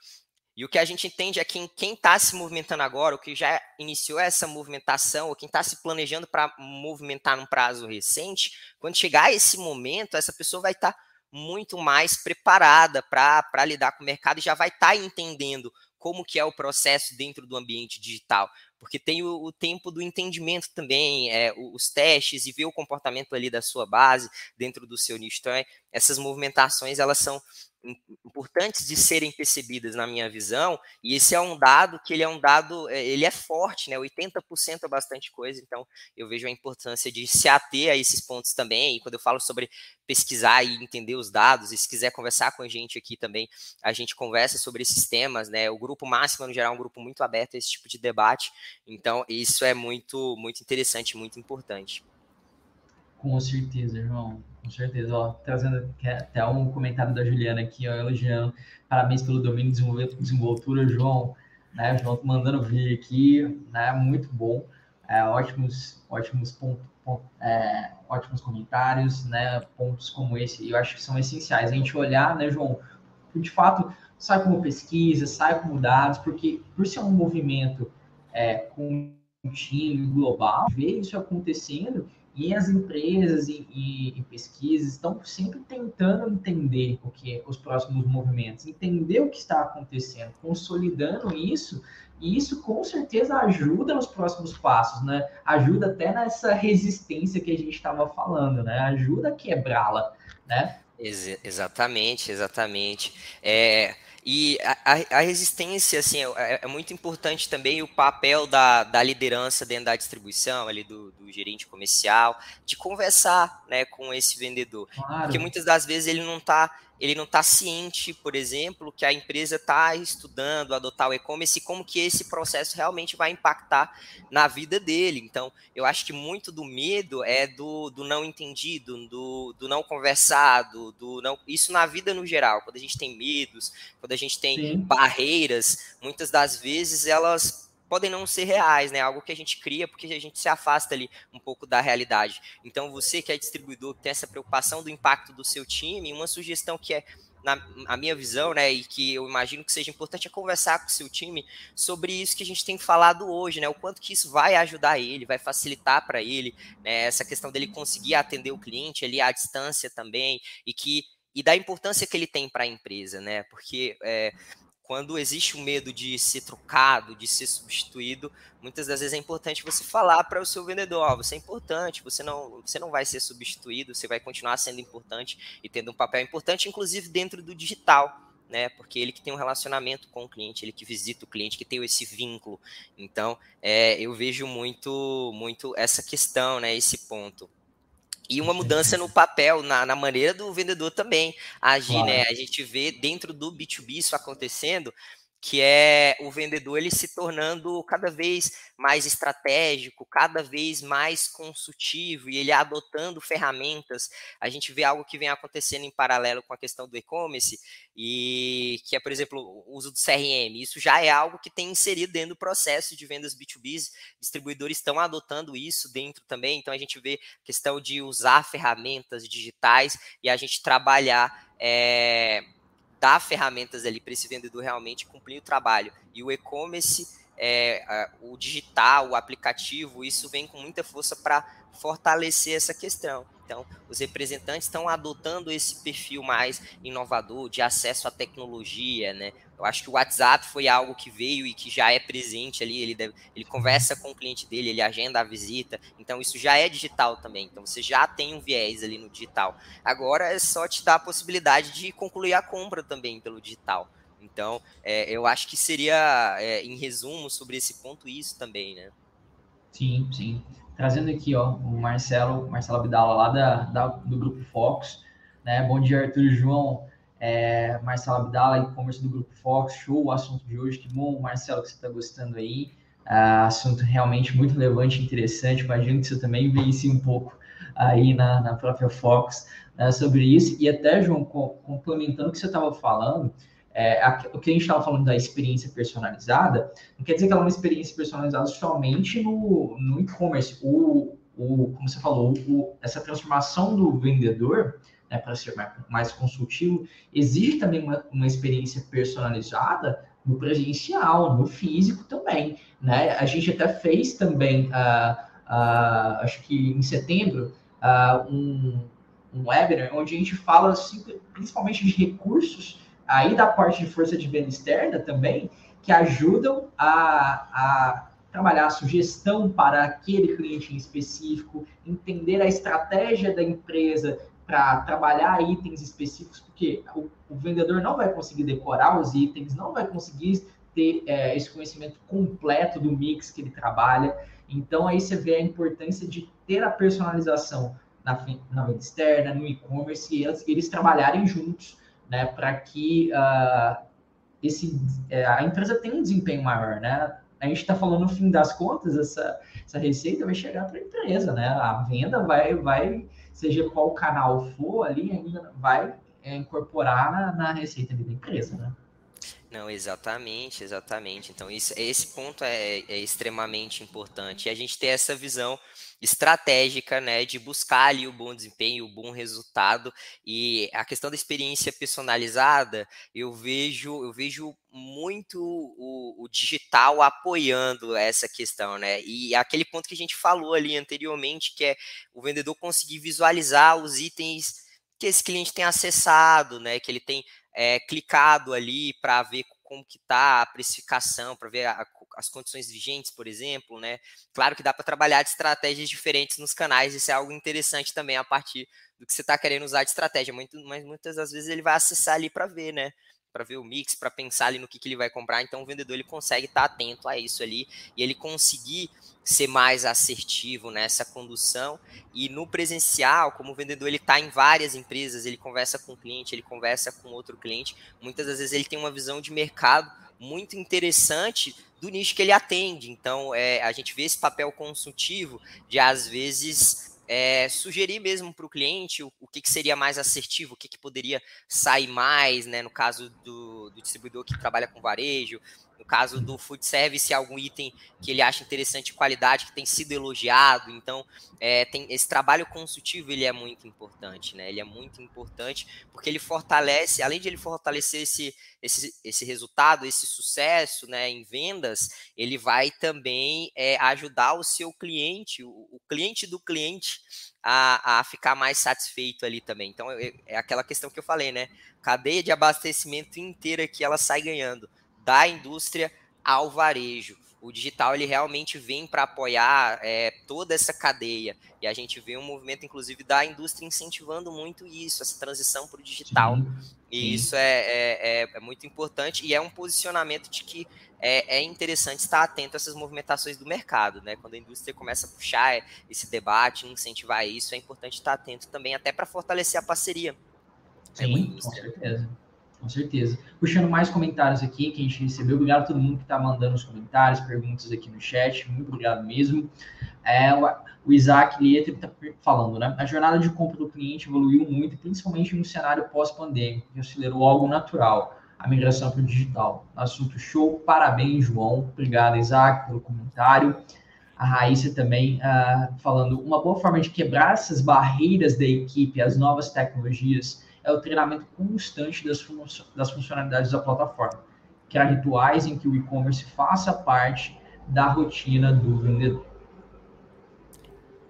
E o que a gente entende é que quem está se movimentando agora, o que já iniciou essa movimentação, ou quem está se planejando para movimentar num prazo recente, quando chegar esse momento, essa pessoa vai estar tá muito mais preparada para lidar com o mercado e já vai estar tá entendendo como que é o processo dentro do ambiente digital, porque tem o, o tempo do entendimento também, é, os testes e ver o comportamento ali da sua base dentro do seu nicho. Então, é, essas movimentações elas são importantes de serem percebidas na minha visão, e esse é um dado que ele é um dado, é, ele é forte, né? 80% é bastante coisa, então eu vejo a importância de se ater a esses pontos também, e quando eu falo sobre pesquisar e entender os dados, e se quiser conversar com a gente aqui também, a gente conversa sobre esses temas, né? O grupo máximo, no geral, é um grupo muito aberto a esse tipo de debate, então isso é muito, muito interessante, muito importante. Com certeza, João. Com certeza. Ó, trazendo até um comentário da Juliana aqui, ó, elogiando. Parabéns pelo domínio de desenvoltura, João. Né, João mandando vir aqui, né? Muito bom. É, ótimos, ótimos pontos, ponto, é, ótimos comentários, né? Pontos como esse, eu acho que são essenciais. A gente olhar, né, João? De fato, sai como pesquisa, sai como dados, porque por ser um movimento é, contínuo, global, ver isso acontecendo e as empresas e, e, e, pesquisas estão sempre tentando entender o que os próximos movimentos, entender o que está acontecendo, consolidando isso, e isso com certeza ajuda nos próximos passos, né? Ajuda até nessa resistência que a gente estava falando, né? Ajuda a quebrá-la, né? Ex exatamente, exatamente. É, e a, a, resistência, assim, é, é, é, muito importante também o papel da, da liderança dentro da distribuição, ali do, do gerente comercial, de conversar né, com esse vendedor. Claro. Porque muitas das vezes ele não está ele não está ciente, por exemplo, que a empresa está estudando adotar o e-commerce e como que esse processo realmente vai impactar na vida dele. Então, eu acho que muito do medo é do, do não entendido, do, do não conversado, do não. Isso na vida no geral. Quando a gente tem medos, quando a gente tem Sim. barreiras, muitas das vezes elas podem não ser reais, né? Algo que a gente cria porque a gente se afasta ali um pouco da realidade. Então, você que é distribuidor, tem essa preocupação do impacto do seu time, uma sugestão que é na a minha visão, né, e que eu imagino que seja importante é conversar com o seu time sobre isso que a gente tem falado hoje, né, o quanto que isso vai ajudar ele, vai facilitar para ele, né, essa questão dele conseguir atender o cliente ali à distância também, e que e da importância que ele tem para a empresa, né, porque é, quando existe o medo de ser trocado, de ser substituído, muitas das vezes é importante você falar para o seu vendedor, você é importante, você não, você não vai ser substituído, você vai continuar sendo importante e tendo um papel importante, inclusive dentro do digital, né? Porque ele que tem um relacionamento com o cliente, ele que visita o cliente, que tem esse vínculo. Então, é, eu vejo muito, muito essa questão, né? Esse ponto. E uma mudança no papel, na, na maneira do vendedor também agir, claro. né? A gente vê dentro do B2B isso acontecendo, que é o vendedor ele se tornando cada vez mais estratégico, cada vez mais consultivo e ele adotando ferramentas. A gente vê algo que vem acontecendo em paralelo com a questão do e-commerce e que é, por exemplo, o uso do CRM. Isso já é algo que tem inserido dentro do processo de vendas B2B. Distribuidores estão adotando isso dentro também. Então a gente vê questão de usar ferramentas digitais e a gente trabalhar é, dar ferramentas ali para esse vendedor realmente cumprir o trabalho. E o e-commerce, é, o digital, o aplicativo, isso vem com muita força para fortalecer essa questão. Então, os representantes estão adotando esse perfil mais inovador, de acesso à tecnologia, né? Eu acho que o WhatsApp foi algo que veio e que já é presente ali, ele, deve, ele conversa com o cliente dele, ele agenda a visita, então isso já é digital também, então você já tem um viés ali no digital. Agora é só te dar a possibilidade de concluir a compra também pelo digital. Então, é, eu acho que seria, é, em resumo, sobre esse ponto, isso também, né? Sim, sim trazendo aqui ó, o Marcelo, Marcelo Abdala, lá da, da, do Grupo Fox. Né? Bom dia, Arthur João. É, Marcelo Abdala, e-commerce do Grupo Fox. Show o assunto de hoje. Que bom, Marcelo, que você está gostando aí. É, assunto realmente muito relevante interessante. Imagino que você também vence um pouco aí na, na própria Fox né, sobre isso. E até, João, complementando o que você estava falando, é, a, o que a gente estava falando da experiência personalizada, não quer dizer que ela é uma experiência personalizada somente no, no e-commerce. O, o, como você falou, o, essa transformação do vendedor né, para ser mais, mais, consultivo exige também uma, uma experiência personalizada no presencial, no físico também. Né? A gente até fez também, uh, uh, acho que em setembro, uh, um, um webinar onde a gente fala assim, principalmente de recursos aí da parte de força de venda externa também, que ajudam a, a trabalhar a sugestão para aquele cliente em específico, entender a estratégia da empresa para trabalhar itens específicos, porque o, o, vendedor não vai conseguir decorar os itens, não vai conseguir ter é, esse conhecimento completo do mix que ele trabalha. Então, aí você vê a importância de ter a personalização na, na venda externa, no e-commerce, e eles, eles, trabalharem juntos, né, para que uh, esse, é, a empresa tenha um desempenho maior, né? A gente está falando, no fim das contas, essa, essa receita vai chegar para a empresa, né? A venda vai, vai, seja qual canal for ali, ainda vai é, incorporar na, na receita da empresa, né? Não, exatamente, exatamente. Então, isso, esse ponto é, é, extremamente importante. E a gente ter essa visão estratégica, né, de buscar ali o bom desempenho, o bom resultado. E a questão da experiência personalizada, eu vejo, eu vejo muito o, o digital apoiando essa questão, né? E aquele ponto que a gente falou ali anteriormente, que é o vendedor conseguir visualizar os itens que esse cliente tem acessado, né? Que ele tem é, clicado ali para ver como que está a precificação, para ver a, as condições vigentes, por exemplo, né? Claro que dá para trabalhar de estratégias diferentes nos canais, isso é algo interessante também a partir do que você está querendo usar de estratégia, muito, mas muitas das vezes ele vai acessar ali para ver, né? Para ver o mix, para pensar ali no que, que ele vai comprar, então o vendedor ele consegue estar tá atento a isso ali e ele conseguir ser mais assertivo nessa condução. E no presencial, como o vendedor ele está em várias empresas, ele conversa com o cliente, ele conversa com outro cliente, muitas das vezes ele tem uma visão de mercado muito interessante do nicho que ele atende. Então, é, a gente vê esse papel consultivo de, às vezes, é, sugerir mesmo para o cliente o, o que, que, seria mais assertivo, o que, que poderia sair mais, né? No caso do, do, distribuidor que trabalha com varejo, no caso do food service, algum item que ele acha interessante de qualidade, que tem sido elogiado. Então, é, tem, esse trabalho consultivo ele é muito importante, né? Ele é muito importante porque ele fortalece, além de ele fortalecer esse, esse, esse resultado, esse sucesso né, em vendas, ele vai também é, ajudar o seu cliente, o, o cliente do cliente, a, a, ficar mais satisfeito ali também. Então, é, aquela questão que eu falei, né? Cadeia de abastecimento inteira que ela sai ganhando da indústria ao varejo. O digital ele realmente vem para apoiar é, toda essa cadeia e a gente vê um movimento, inclusive, da indústria incentivando muito isso, essa transição para o digital. Sim, e isso é, é, é, é, muito importante e é um posicionamento de que é, é, interessante estar atento a essas movimentações do mercado, né? Quando a indústria começa a puxar esse debate, incentivar isso, é importante estar atento também, até para fortalecer a parceria. Sim, com certeza. Com certeza. Puxando mais comentários aqui que a gente recebeu. Obrigado a todo mundo que está mandando os comentários, perguntas aqui no chat. Muito obrigado mesmo. É, o Isaac Lieter está falando, né? A jornada de compra do cliente evoluiu muito, principalmente no cenário pós-pandêmico, que acelerou algo natural, a migração para o digital. Assunto show. Parabéns, João. Obrigado, Isaac, pelo comentário. A Raíssa também uh, falando uma boa forma de quebrar essas barreiras da equipe, as novas tecnologias é o treinamento constante das, fun das funcionalidades da plataforma, criar rituais em que o e-commerce faça parte da rotina do vendedor.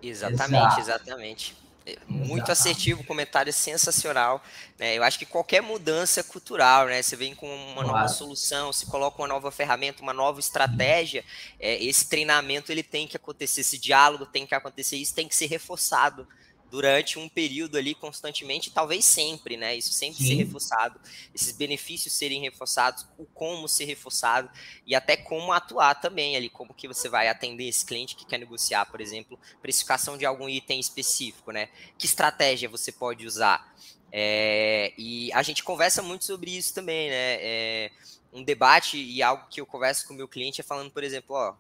Exatamente, Exato. exatamente. Muito Exato. assertivo, comentário sensacional. Né? Eu acho que qualquer mudança cultural, né? Você vem com uma claro. nova solução, se coloca uma nova ferramenta, uma nova estratégia, é, esse treinamento ele tem que acontecer, esse diálogo tem que acontecer, isso tem que ser reforçado durante um período ali constantemente, talvez sempre, né? Isso sempre Sim. ser reforçado, esses benefícios serem reforçados, o como ser reforçado e até como atuar também ali, como que você vai atender esse cliente que quer negociar, por exemplo, precificação de algum item específico, né? Que estratégia você pode usar? É, e a gente conversa muito sobre isso também, né? É, um debate e algo que eu converso com o meu cliente é falando, por exemplo, ó,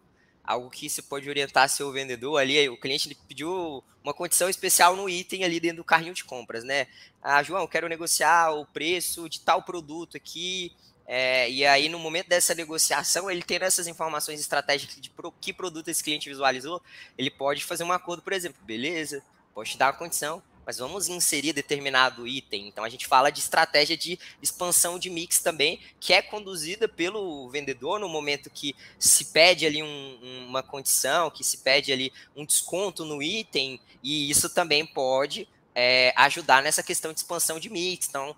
algo que você pode orientar seu vendedor ali, o cliente ele pediu uma condição especial no item ali dentro do carrinho de compras, né? Ah, João, quero negociar o preço de tal produto aqui, é, e aí no momento dessa negociação, ele tendo essas informações estratégicas de pro, que produto esse cliente visualizou, ele pode fazer um acordo, por exemplo, beleza, pode te dar uma condição, mas vamos inserir determinado item. Então a gente fala de estratégia de expansão de mix também, que é conduzida pelo vendedor no momento que se pede ali um, uma condição, que se pede ali um desconto no item, e isso também pode é, ajudar nessa questão de expansão de mix. Então,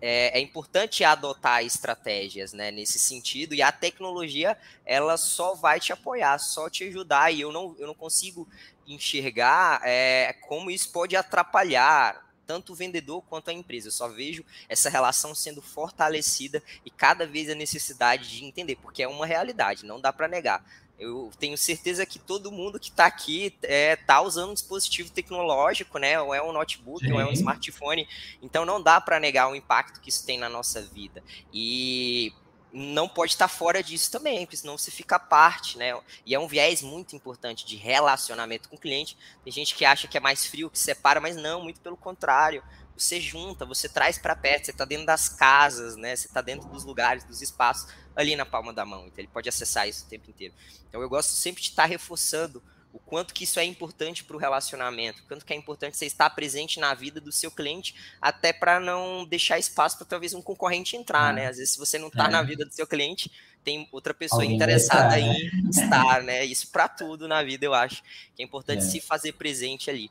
é, é, importante adotar estratégias né, nesse sentido, e a tecnologia ela só vai te apoiar, só te ajudar, e eu não, eu não consigo enxergar é, como isso pode atrapalhar tanto o vendedor quanto a empresa. Eu só vejo essa relação sendo fortalecida e cada vez a necessidade de entender, porque é uma realidade, não dá para negar. Eu tenho certeza que todo mundo que está aqui está é, tá usando um dispositivo tecnológico, né? Ou é um notebook, Sim. ou é um smartphone. Então não dá para negar o impacto que isso tem na nossa vida. E não pode estar fora disso também, porque senão você fica parte, né? E é um viés muito importante de relacionamento com o cliente. Tem gente que acha que é mais frio, que separa, mas não, muito pelo contrário. Você junta, você traz para perto, você está dentro das casas, né? Você está dentro dos lugares, dos espaços, ali na palma da mão. Então ele pode acessar isso o tempo inteiro. Então eu gosto sempre de estar reforçando o quanto que isso é importante para o relacionamento, o quanto que é importante você estar presente na vida do seu cliente, até para não deixar espaço para talvez um concorrente entrar, né? Às vezes, se você não está é. na vida do seu cliente, tem outra pessoa Alguém interessada estar, em né? estar, né? Isso para tudo na vida, eu acho que é importante é. se fazer presente ali.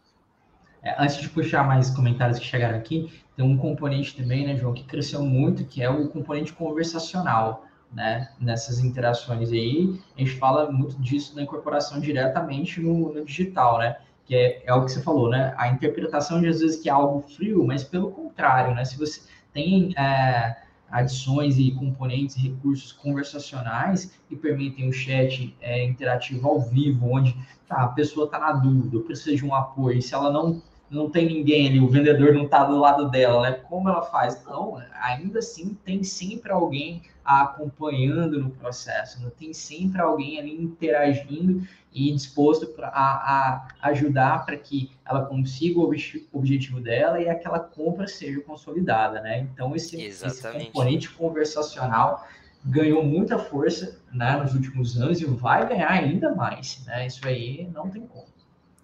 É, antes de puxar mais comentários que chegaram aqui, tem um componente também, né, João, que cresceu muito, que é o componente conversacional né, nessas interações aí, a gente fala muito disso na incorporação diretamente no, no digital, né, que é, é, o que você falou, né, a interpretação de às vezes que é algo frio, mas pelo contrário, né, se você tem é, adições e componentes, recursos conversacionais que permitem o chat é, interativo ao vivo, onde tá, a pessoa está na dúvida, precisa de um apoio, se ela não não tem ninguém ali, o vendedor não está do lado dela, né? Como ela faz? Não, ainda assim tem sempre alguém acompanhando no processo, né? tem sempre alguém ali interagindo e disposto pra, a, a ajudar para que ela consiga o objetivo dela e aquela compra seja consolidada, né? Então esse, esse componente conversacional ganhou muita força né, nos últimos anos e vai ganhar ainda mais, né? Isso aí não tem como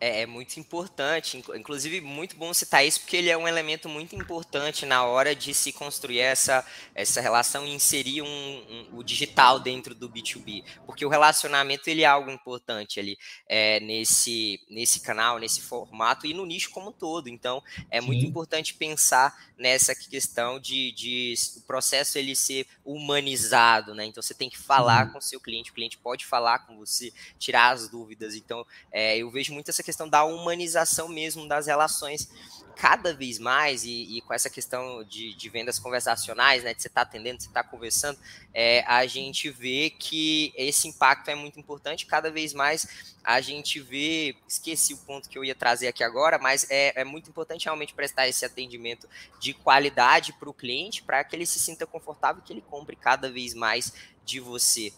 é, é, muito importante, inclusive muito bom citar isso, porque ele é um elemento muito importante na hora de se construir essa, essa relação e inserir um, um, o digital dentro do B2B, porque o relacionamento ele é algo importante ali é, nesse, nesse canal, nesse formato e no nicho como um todo. Então, é Sim. muito importante pensar nessa questão de, de o processo ele ser humanizado, né? Então, você tem que falar uhum. com o seu cliente, o cliente pode falar com você, tirar as dúvidas. Então, é, eu vejo muito essa questão questão da humanização mesmo das relações cada vez mais, e, e com essa questão de, de, vendas conversacionais, né, de você estar tá atendendo, você estar tá conversando, é, a gente vê que esse impacto é muito importante, cada vez mais a gente vê, esqueci o ponto que eu ia trazer aqui agora, mas é, é muito importante realmente prestar esse atendimento de qualidade para o cliente, para que ele se sinta confortável e que ele compre cada vez mais de você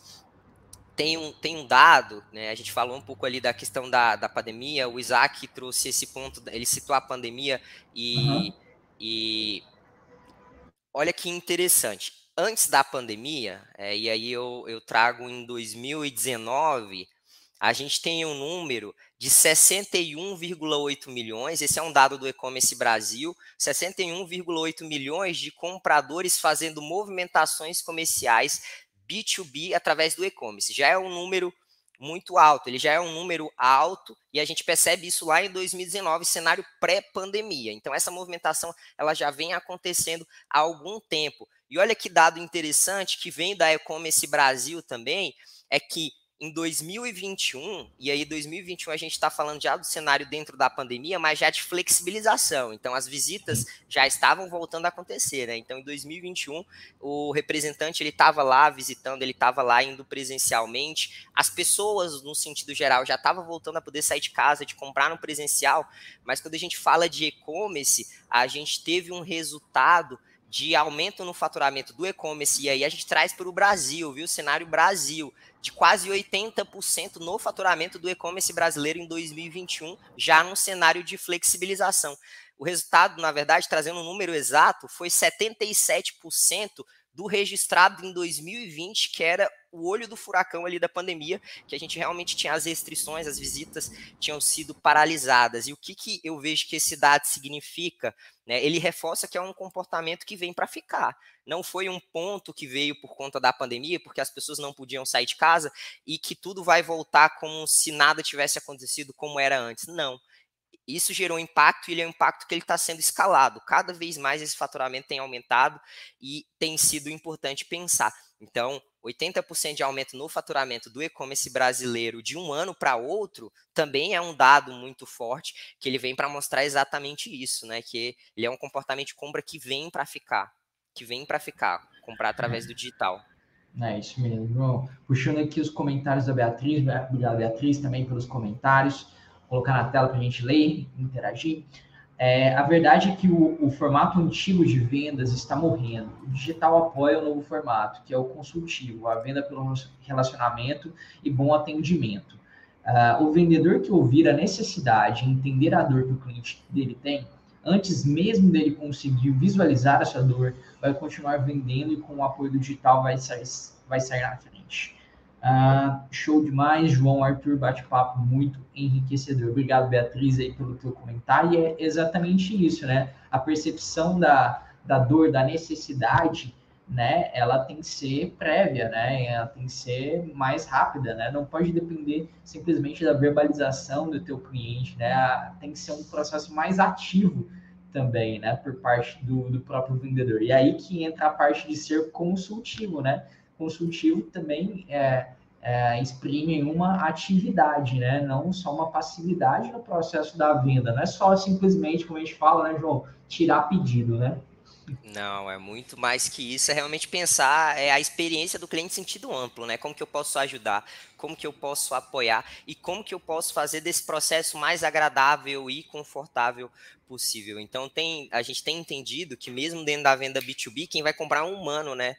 tem um, tem um dado, né, a gente falou um pouco ali da questão da, da pandemia, o Isaac trouxe esse ponto, ele citou a pandemia e, uhum. e olha que interessante. Antes da pandemia, é, e aí eu, eu trago em 2019, a gente tem um número de 61,8 milhões, esse é um dado do E-Commerce Brasil, 61,8 milhões de compradores fazendo movimentações comerciais B2B através do e-commerce. Já é um número muito alto, ele já é um número alto e a gente percebe isso lá em 2019, cenário pré-pandemia. Então essa movimentação ela já vem acontecendo há algum tempo. E olha que dado interessante que vem da e-commerce Brasil também, é que em 2021, e aí 2021 a gente está falando já do cenário dentro da pandemia, mas já de flexibilização. Então as visitas já estavam voltando a acontecer, né? Então em 2021 o representante ele estava lá visitando, ele estava lá indo presencialmente. As pessoas, no sentido geral, já estavam voltando a poder sair de casa, de comprar no presencial. Mas quando a gente fala de e-commerce, a gente teve um resultado de aumento no faturamento do e-commerce, e aí a gente traz para o Brasil, viu? Cenário Brasil, de quase 80% no faturamento do e-commerce brasileiro em 2021, já num cenário de flexibilização. O resultado, na verdade, trazendo um número exato, foi 77% do registrado em 2020, que era o olho do furacão ali da pandemia, que a gente realmente tinha as restrições, as visitas tinham sido paralisadas. E o que, que eu vejo que esse dado significa? Né? Ele reforça que é um comportamento que vem para ficar. Não foi um ponto que veio por conta da pandemia, porque as pessoas não podiam sair de casa e que tudo vai voltar como se nada tivesse acontecido como era antes. Não isso gerou impacto e ele é um impacto que ele está sendo escalado. Cada vez mais esse faturamento tem aumentado e tem sido importante pensar. Então, 80% de aumento no faturamento do e-commerce brasileiro de um ano para outro também é um dado muito forte que ele vem para mostrar exatamente isso, né? Que ele é um comportamento de compra que vem para ficar, que vem para ficar, comprar através do digital. É isso mesmo, João. Puxando aqui os comentários da Beatriz, obrigado Beatriz também pelos comentários, colocar na tela para a gente ler, interagir. É, a verdade é que o, o, formato antigo de vendas está morrendo. O digital apoia o novo formato, que é o consultivo, a venda pelo relacionamento e bom atendimento. Uh, o vendedor que ouvir a necessidade, entender a dor que o cliente dele tem, antes mesmo dele conseguir visualizar essa dor, vai continuar vendendo e com o apoio do digital vai sair, vai sair na frente. Uh, show demais, João Arthur, bate-papo muito enriquecedor. Obrigado, Beatriz, aí pelo teu comentário. E é exatamente isso, né? A percepção da, da dor, da necessidade, né? Ela tem que ser prévia, né? Ela tem que ser mais rápida, né? Não pode depender simplesmente da verbalização do teu cliente, né? Tem que ser um processo mais ativo também, né? Por parte do, do próprio vendedor. E aí que entra a parte de ser consultivo, né? Consultivo também é, é, exprime uma atividade, né? Não só uma passividade no processo da venda. Não é só simplesmente, como a gente fala, né, João, tirar pedido, né? Não, é muito mais que isso. É realmente pensar é a experiência do cliente em sentido amplo, né? Como que eu posso ajudar, como que eu posso apoiar e como que eu posso fazer desse processo mais agradável e confortável possível. Então tem, a gente tem entendido que mesmo dentro da venda B2B, quem vai comprar é um humano, né?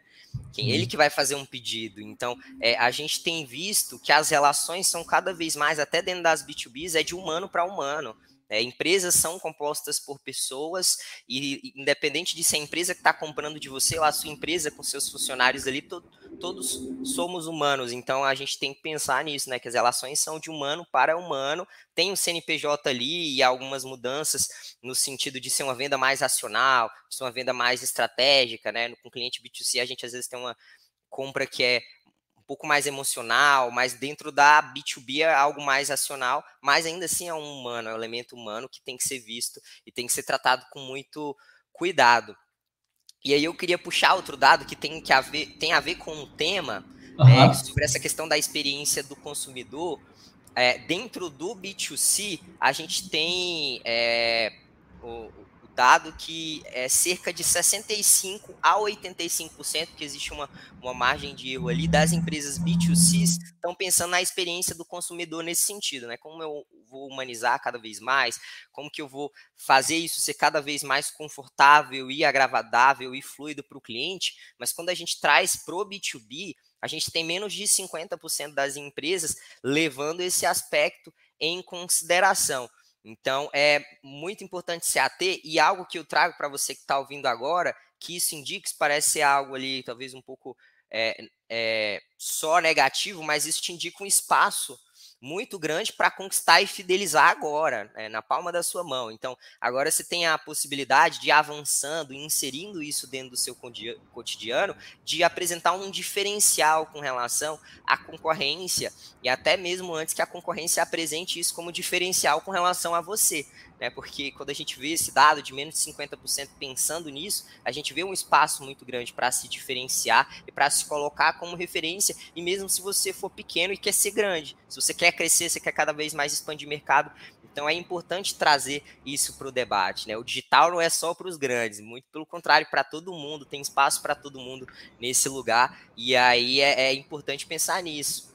Quem, ele que vai fazer um pedido. Então, é, a gente tem visto que as relações são cada vez mais, até dentro das B2Bs, é de humano para humano. É, empresas são compostas por pessoas e, independente de ser a empresa que está comprando de você ou a sua empresa com seus funcionários ali, to, todos somos humanos. Então a gente tem que pensar nisso, né? Que as relações são de humano para humano. Tem o CNPJ ali e algumas mudanças no sentido de ser uma venda mais racional, ser uma venda mais estratégica, né? Com cliente B2C a gente às vezes tem uma compra que é pouco mais emocional, mas dentro da B2B é algo mais racional, mas ainda assim é um humano, é um elemento humano que tem que ser visto e tem que ser tratado com muito cuidado. E aí eu queria puxar outro dado que tem, que a, ver, tem a ver com o tema, uhum. é, sobre essa questão da experiência do consumidor. É, dentro do B2C, a gente tem é, o, dado que é cerca de 65 a 85%, que existe uma, uma margem de erro ali, das empresas B2C estão pensando na experiência do consumidor nesse sentido, né? Como eu vou humanizar cada vez mais, como que eu vou fazer isso ser cada vez mais confortável e agradável e fluido para o cliente, mas quando a gente traz para o B2B, a gente tem menos de 50% das empresas levando esse aspecto em consideração. Então, é muito importante se ater, e algo que eu trago para você que está ouvindo agora, que isso indica, isso parece ser algo ali, talvez um pouco é, é, só negativo, mas isso te indica um espaço muito grande para conquistar e fidelizar agora, né, na palma da sua mão. Então, agora você tem a possibilidade de avançando inserindo isso dentro do seu cotidiano, de apresentar um diferencial com relação à concorrência e até mesmo antes que a concorrência apresente isso como diferencial com relação a você né? Porque quando a gente vê esse dado de menos de 50% pensando nisso, a gente vê um espaço muito grande para se diferenciar e para se colocar como referência. E mesmo se você for pequeno e quer ser grande, se você quer crescer, você quer cada vez mais expandir mercado, então é importante trazer isso para o debate. Né? O digital não é só para os grandes, muito pelo contrário, para todo mundo, tem espaço para todo mundo nesse lugar, e aí é, é importante pensar nisso.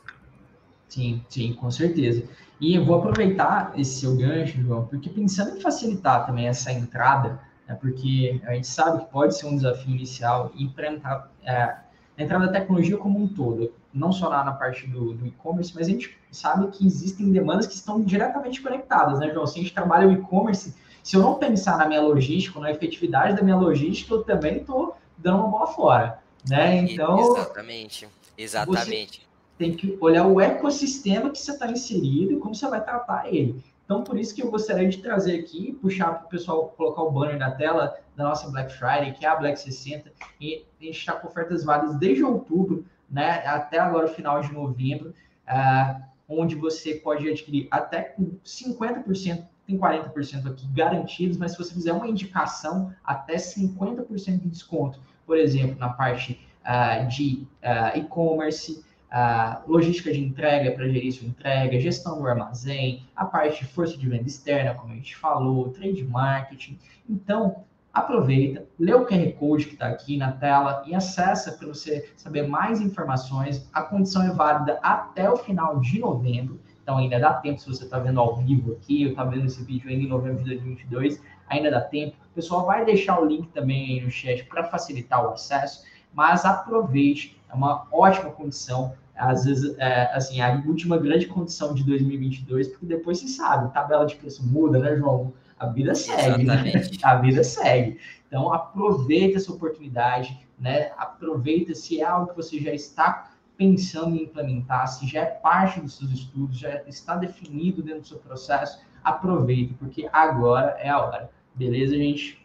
Sim, sim, com certeza. E eu vou aproveitar esse seu gancho, João, porque pensando em facilitar também essa entrada, né, porque a gente sabe que pode ser um desafio inicial e para entrar, é, entrar na tecnologia como um todo, não só lá na parte do, do e-commerce, mas a gente sabe que existem demandas que estão diretamente conectadas, né, João? Se a gente trabalha o e-commerce, se eu não pensar na minha logística, na efetividade da minha logística, eu também estou dando uma bola fora, né? Então... Exatamente, exatamente. Você tem que olhar o ecossistema que você está inserido e como você vai tratar ele. Então, por isso que eu gostaria de trazer aqui, puxar para o pessoal colocar o banner na tela da nossa Black Friday, que é a Black 60, e a gente está com ofertas válidas desde outubro, né, até agora o final de novembro, uh, onde você pode adquirir até com 50%, tem 40% aqui garantidos, mas se você fizer uma indicação, até 50% de desconto. Por exemplo, na parte uh, de uh, e-commerce, uh, logística de entrega para gerir sua entrega, gestão do armazém, a parte de força de venda externa, como a gente falou, trade marketing. Então, aproveita, lê o QR Code que está aqui na tela e acessa para você saber mais informações. A condição é válida até o final de novembro, então ainda dá tempo se você está vendo ao vivo aqui, eu estava vendo esse vídeo ainda em novembro de 2022, ainda dá tempo. O pessoal vai deixar o link também aí no chat para facilitar o acesso, mas aproveite, é uma ótima condição. Às vezes, é, assim, a última grande condição de 2022, porque depois você sabe, tabela de preço muda, né, João? a vida segue. Né? A vida segue. Então, aproveita essa oportunidade, né? Aproveita se é algo que você já está pensando em implementar, se já é parte dos seus estudos, já está definido dentro do seu processo, aproveita, porque agora é a hora. Beleza, gente?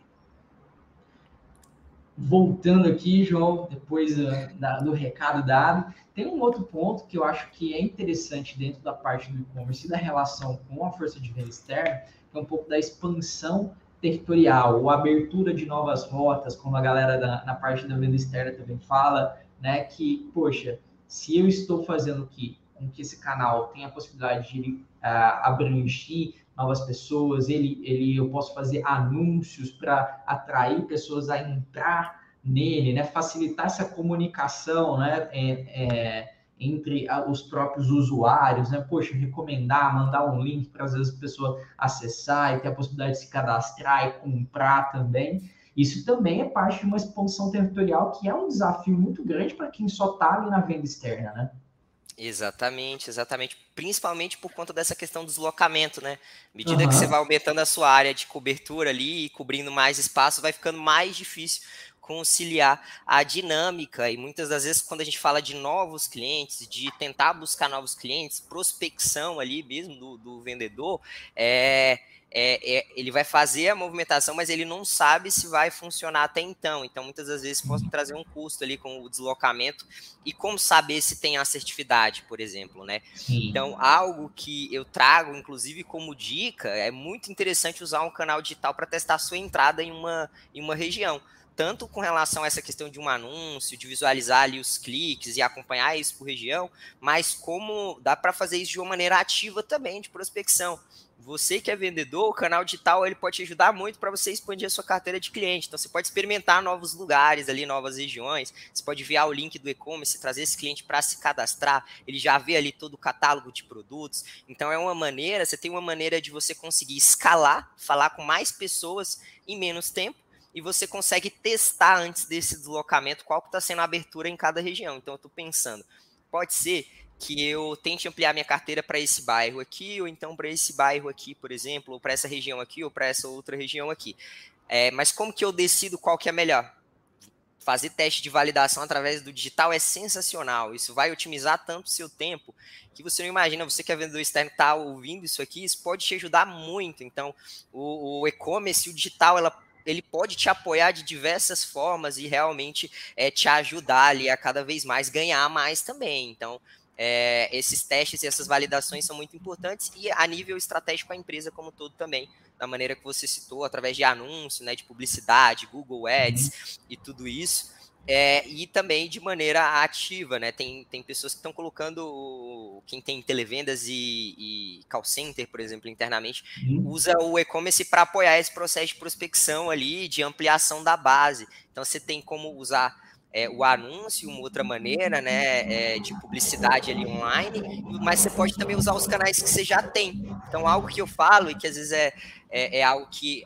Voltando aqui, João, depois da, do recado dado, tem um outro ponto que eu acho que é interessante dentro da parte do e-commerce e da relação com a força de venda externa, é um pouco da expansão territorial, ou abertura de novas rotas, como a galera da, na parte da venda externa também fala, né? Que, poxa, se eu estou fazendo aqui com que esse canal tenha a possibilidade de uh, abranger novas pessoas, ele, ele, eu posso fazer anúncios para atrair pessoas a entrar nele, né? Facilitar essa comunicação, né? É, é, entre os próprios usuários, né? Poxa, recomendar, mandar um link para às vezes a pessoa acessar e ter a possibilidade de se cadastrar e comprar também. Isso também é parte de uma expansão territorial que é um desafio muito grande para quem só está ali na venda externa, né? Exatamente, exatamente. Principalmente por conta dessa questão do deslocamento, né? À medida uhum. que você vai aumentando a sua área de cobertura ali, cobrindo mais espaço, vai ficando mais difícil conciliar a dinâmica e muitas das vezes quando a gente fala de novos clientes, de tentar buscar novos clientes, prospecção ali mesmo do, do vendedor, é, é, é, ele vai fazer a movimentação, mas ele não sabe se vai funcionar até então. Então, muitas das vezes pode trazer um custo ali com o deslocamento e como saber se tem assertividade, por exemplo, né? Sim. Então, algo que eu trago, inclusive como dica, é muito interessante usar um canal digital para testar a sua entrada em uma, em uma região tanto com relação a essa questão de um anúncio, de visualizar ali os cliques e acompanhar isso por região, mas como dá para fazer isso de uma maneira ativa também, de prospecção. Você que é vendedor, o canal digital ele pode te ajudar muito para você expandir a sua carteira de cliente. Então você pode experimentar novos lugares ali, novas regiões. Você pode enviar o link do e-commerce, trazer esse cliente para se cadastrar. Ele já vê ali todo o catálogo de produtos. Então é uma maneira, você tem uma maneira de você conseguir escalar, falar com mais pessoas em menos tempo e você consegue testar antes desse deslocamento qual que está sendo a abertura em cada região. Então, eu estou pensando, pode ser que eu tente ampliar minha carteira para esse bairro aqui, ou então para esse bairro aqui, por exemplo, ou para essa região aqui, ou para essa outra região aqui. É, mas como que eu decido qual que é melhor? Fazer teste de validação através do digital é sensacional. Isso vai otimizar tanto o seu tempo que você não imagina. Você que é vendedor externo está ouvindo isso aqui, isso pode te ajudar muito. Então, o, o e-commerce, o digital, ela ele pode te apoiar de diversas formas e realmente é, te ajudar ali a cada vez mais ganhar mais também. Então, é, esses testes e essas validações são muito importantes e a nível estratégico a empresa como um todo também, da maneira que você citou, através de anúncio, né, de publicidade, Google Ads uhum. e tudo isso. É, e também de maneira ativa, né? Tem, tem pessoas que estão colocando, quem tem televendas e, e call center, por exemplo, internamente, uhum. usa o e-commerce para apoiar esse processo de prospecção ali, de ampliação da base. Então você tem como usar é, o anúncio, uma outra maneira, né, é, de publicidade ali online, mas você pode também usar os canais que você já tem. Então, algo que eu falo e que às vezes é, é, é algo que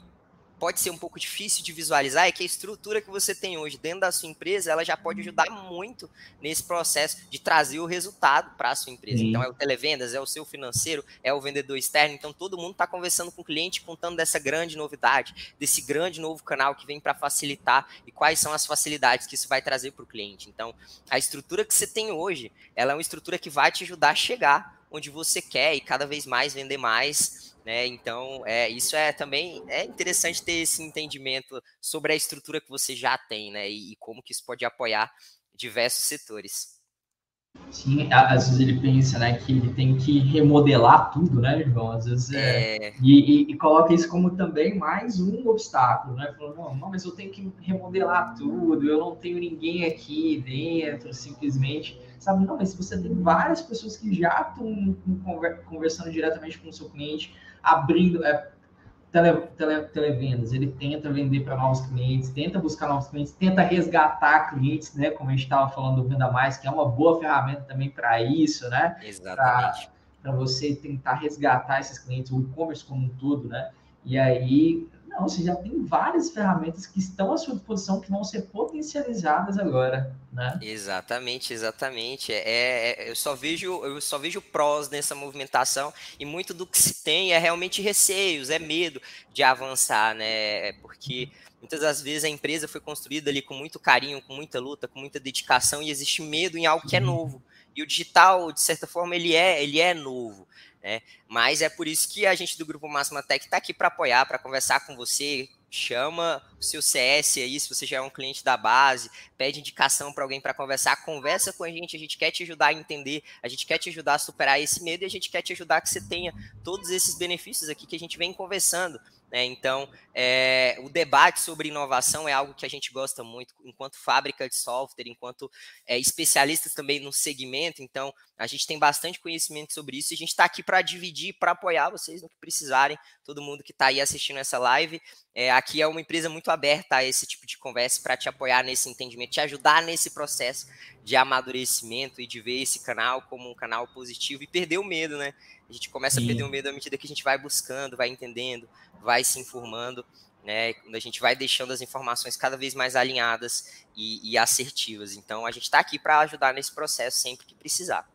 pode ser um pouco difícil de visualizar é que a estrutura que você tem hoje dentro da sua empresa, ela já pode ajudar muito nesse processo de trazer o resultado para a sua empresa. Sim. Então, é o televendas, é o seu financeiro, é o vendedor externo. Então, todo mundo está conversando com o cliente, contando dessa grande novidade, desse grande novo canal que vem para facilitar e quais são as facilidades que isso vai trazer para o cliente. Então, a estrutura que você tem hoje, ela é uma estrutura que vai te ajudar a chegar onde você quer e cada vez mais vender mais né? Então, é, isso é também é interessante ter esse entendimento sobre a estrutura que você já tem, né? E, e como que isso pode apoiar diversos setores. Sim, às vezes ele pensa, né, que ele tem que remodelar tudo, né, João? Às vezes é... é... E, e, e, coloca isso como também mais um obstáculo, né? Falando, não, não, mas eu tenho que remodelar tudo, eu não tenho ninguém aqui dentro, simplesmente, sabe? Não, mas você tem várias pessoas que já estão conversando diretamente com o seu cliente, abrindo, é, tele, tele, televendas, ele tenta vender para novos clientes, tenta buscar novos clientes, tenta resgatar clientes, né? Como a gente estava falando do Venda Mais, que é uma boa ferramenta também para isso, né? Exatamente. Para você tentar resgatar esses clientes, o e-commerce como um todo, né? E aí, não, você já tem várias ferramentas que estão à sua disposição que vão ser potencializadas agora, né? Exatamente, exatamente. É, é, eu só vejo, eu só vejo prós nessa movimentação e muito do que se tem é realmente receios, é medo de avançar, né? Porque muitas das vezes a empresa foi construída ali com muito carinho, com muita luta, com muita dedicação e existe medo em algo que é novo. E o digital, de certa forma, ele é, ele é novo. Né? Mas é por isso que a gente do Grupo Máxima Tech está aqui para apoiar, para conversar com você. Chama o seu CS aí, se você já é um cliente da base, pede indicação para alguém para conversar, conversa com a gente, a gente quer te ajudar a entender, a gente quer te ajudar a superar esse medo e a gente quer te ajudar que você tenha todos esses benefícios aqui que a gente vem conversando. Né? Então, é, o debate sobre inovação é algo que a gente gosta muito, enquanto fábrica de software, enquanto é, especialistas também no segmento. Então, a gente tem bastante conhecimento sobre isso e a gente está aqui para dividir, para apoiar vocês no que precisarem, todo mundo que está aí assistindo essa live. É, aqui é uma empresa muito aberta a esse tipo de conversa para te apoiar nesse entendimento, te ajudar nesse processo de amadurecimento e de ver esse canal como um canal positivo e perder o medo, né? A gente começa Sim. a perder o medo à medida que a gente vai buscando, vai entendendo, vai se informando, né? Quando a gente vai deixando as informações cada vez mais alinhadas e, e assertivas. Então, a gente está aqui para ajudar nesse processo sempre que precisar.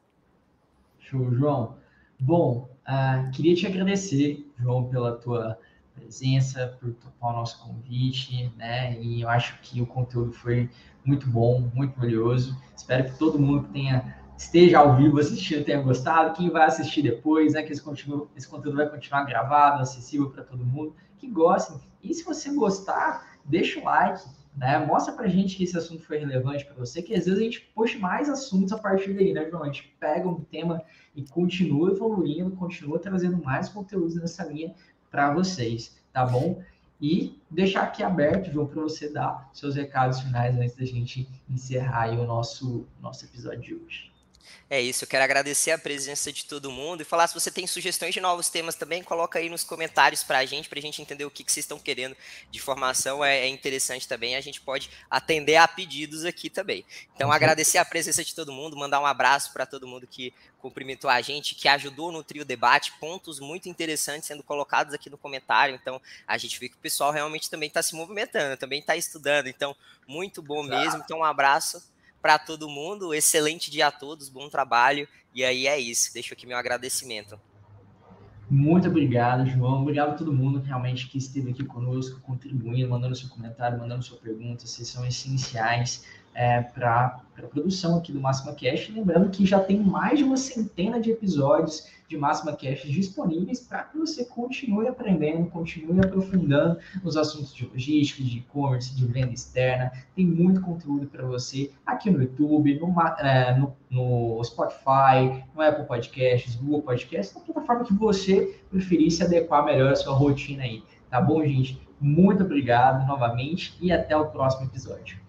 Show, João. Bom, uh, queria te agradecer, João, pela tua presença, por topar o nosso convite, né? E eu acho que o conteúdo foi muito bom, muito valioso. Espero que todo mundo tenha esteja ao vivo assistindo tenha gostado, quem vai assistir depois, né, que esse, esse conteúdo vai continuar gravado, acessível para todo mundo, que gostem. E se você gostar, deixa o like, né, mostra para gente que esse assunto foi relevante para você, que às vezes a gente puxa mais assuntos a partir daí, né, João? A gente pega um tema e continua evoluindo, continua trazendo mais conteúdos nessa linha para vocês, tá bom? E deixar aqui aberto, João, para você dar seus recados finais antes da gente encerrar o nosso, nosso episódio de hoje. É isso, eu quero agradecer a presença de todo mundo e falar se você tem sugestões de novos temas também, coloca aí nos comentários para a gente, para a gente entender o que, que vocês estão querendo de formação, é, é, interessante também, a gente pode atender a pedidos aqui também. Então, uhum. agradecer a presença de todo mundo, mandar um abraço para todo mundo que cumprimentou a gente, que ajudou no trio debate, pontos muito interessantes sendo colocados aqui no comentário, então a gente vê que o pessoal realmente também está se movimentando, também está estudando, então muito bom mesmo, então um abraço para todo mundo. Excelente dia a todos, bom trabalho. E aí é isso. Deixo aqui meu agradecimento. Muito obrigado, João. Obrigado a todo mundo realmente que esteve aqui conosco, contribuindo, mandando seu comentário, mandando sua pergunta. Vocês são essenciais é, para a produção aqui do Máxima Cash. Lembrando que já tem mais de uma centena de episódios de Máxima Cash disponíveis para que você continue aprendendo, continue aprofundando nos assuntos de logística, de e-commerce, de venda externa. Tem muito conteúdo para você aqui no YouTube, no, é, no, no, Spotify, no Apple Podcasts, Google Podcasts, na plataforma que você preferir se adequar melhor à sua rotina aí. Tá bom, gente? Muito obrigado novamente e até o próximo episódio.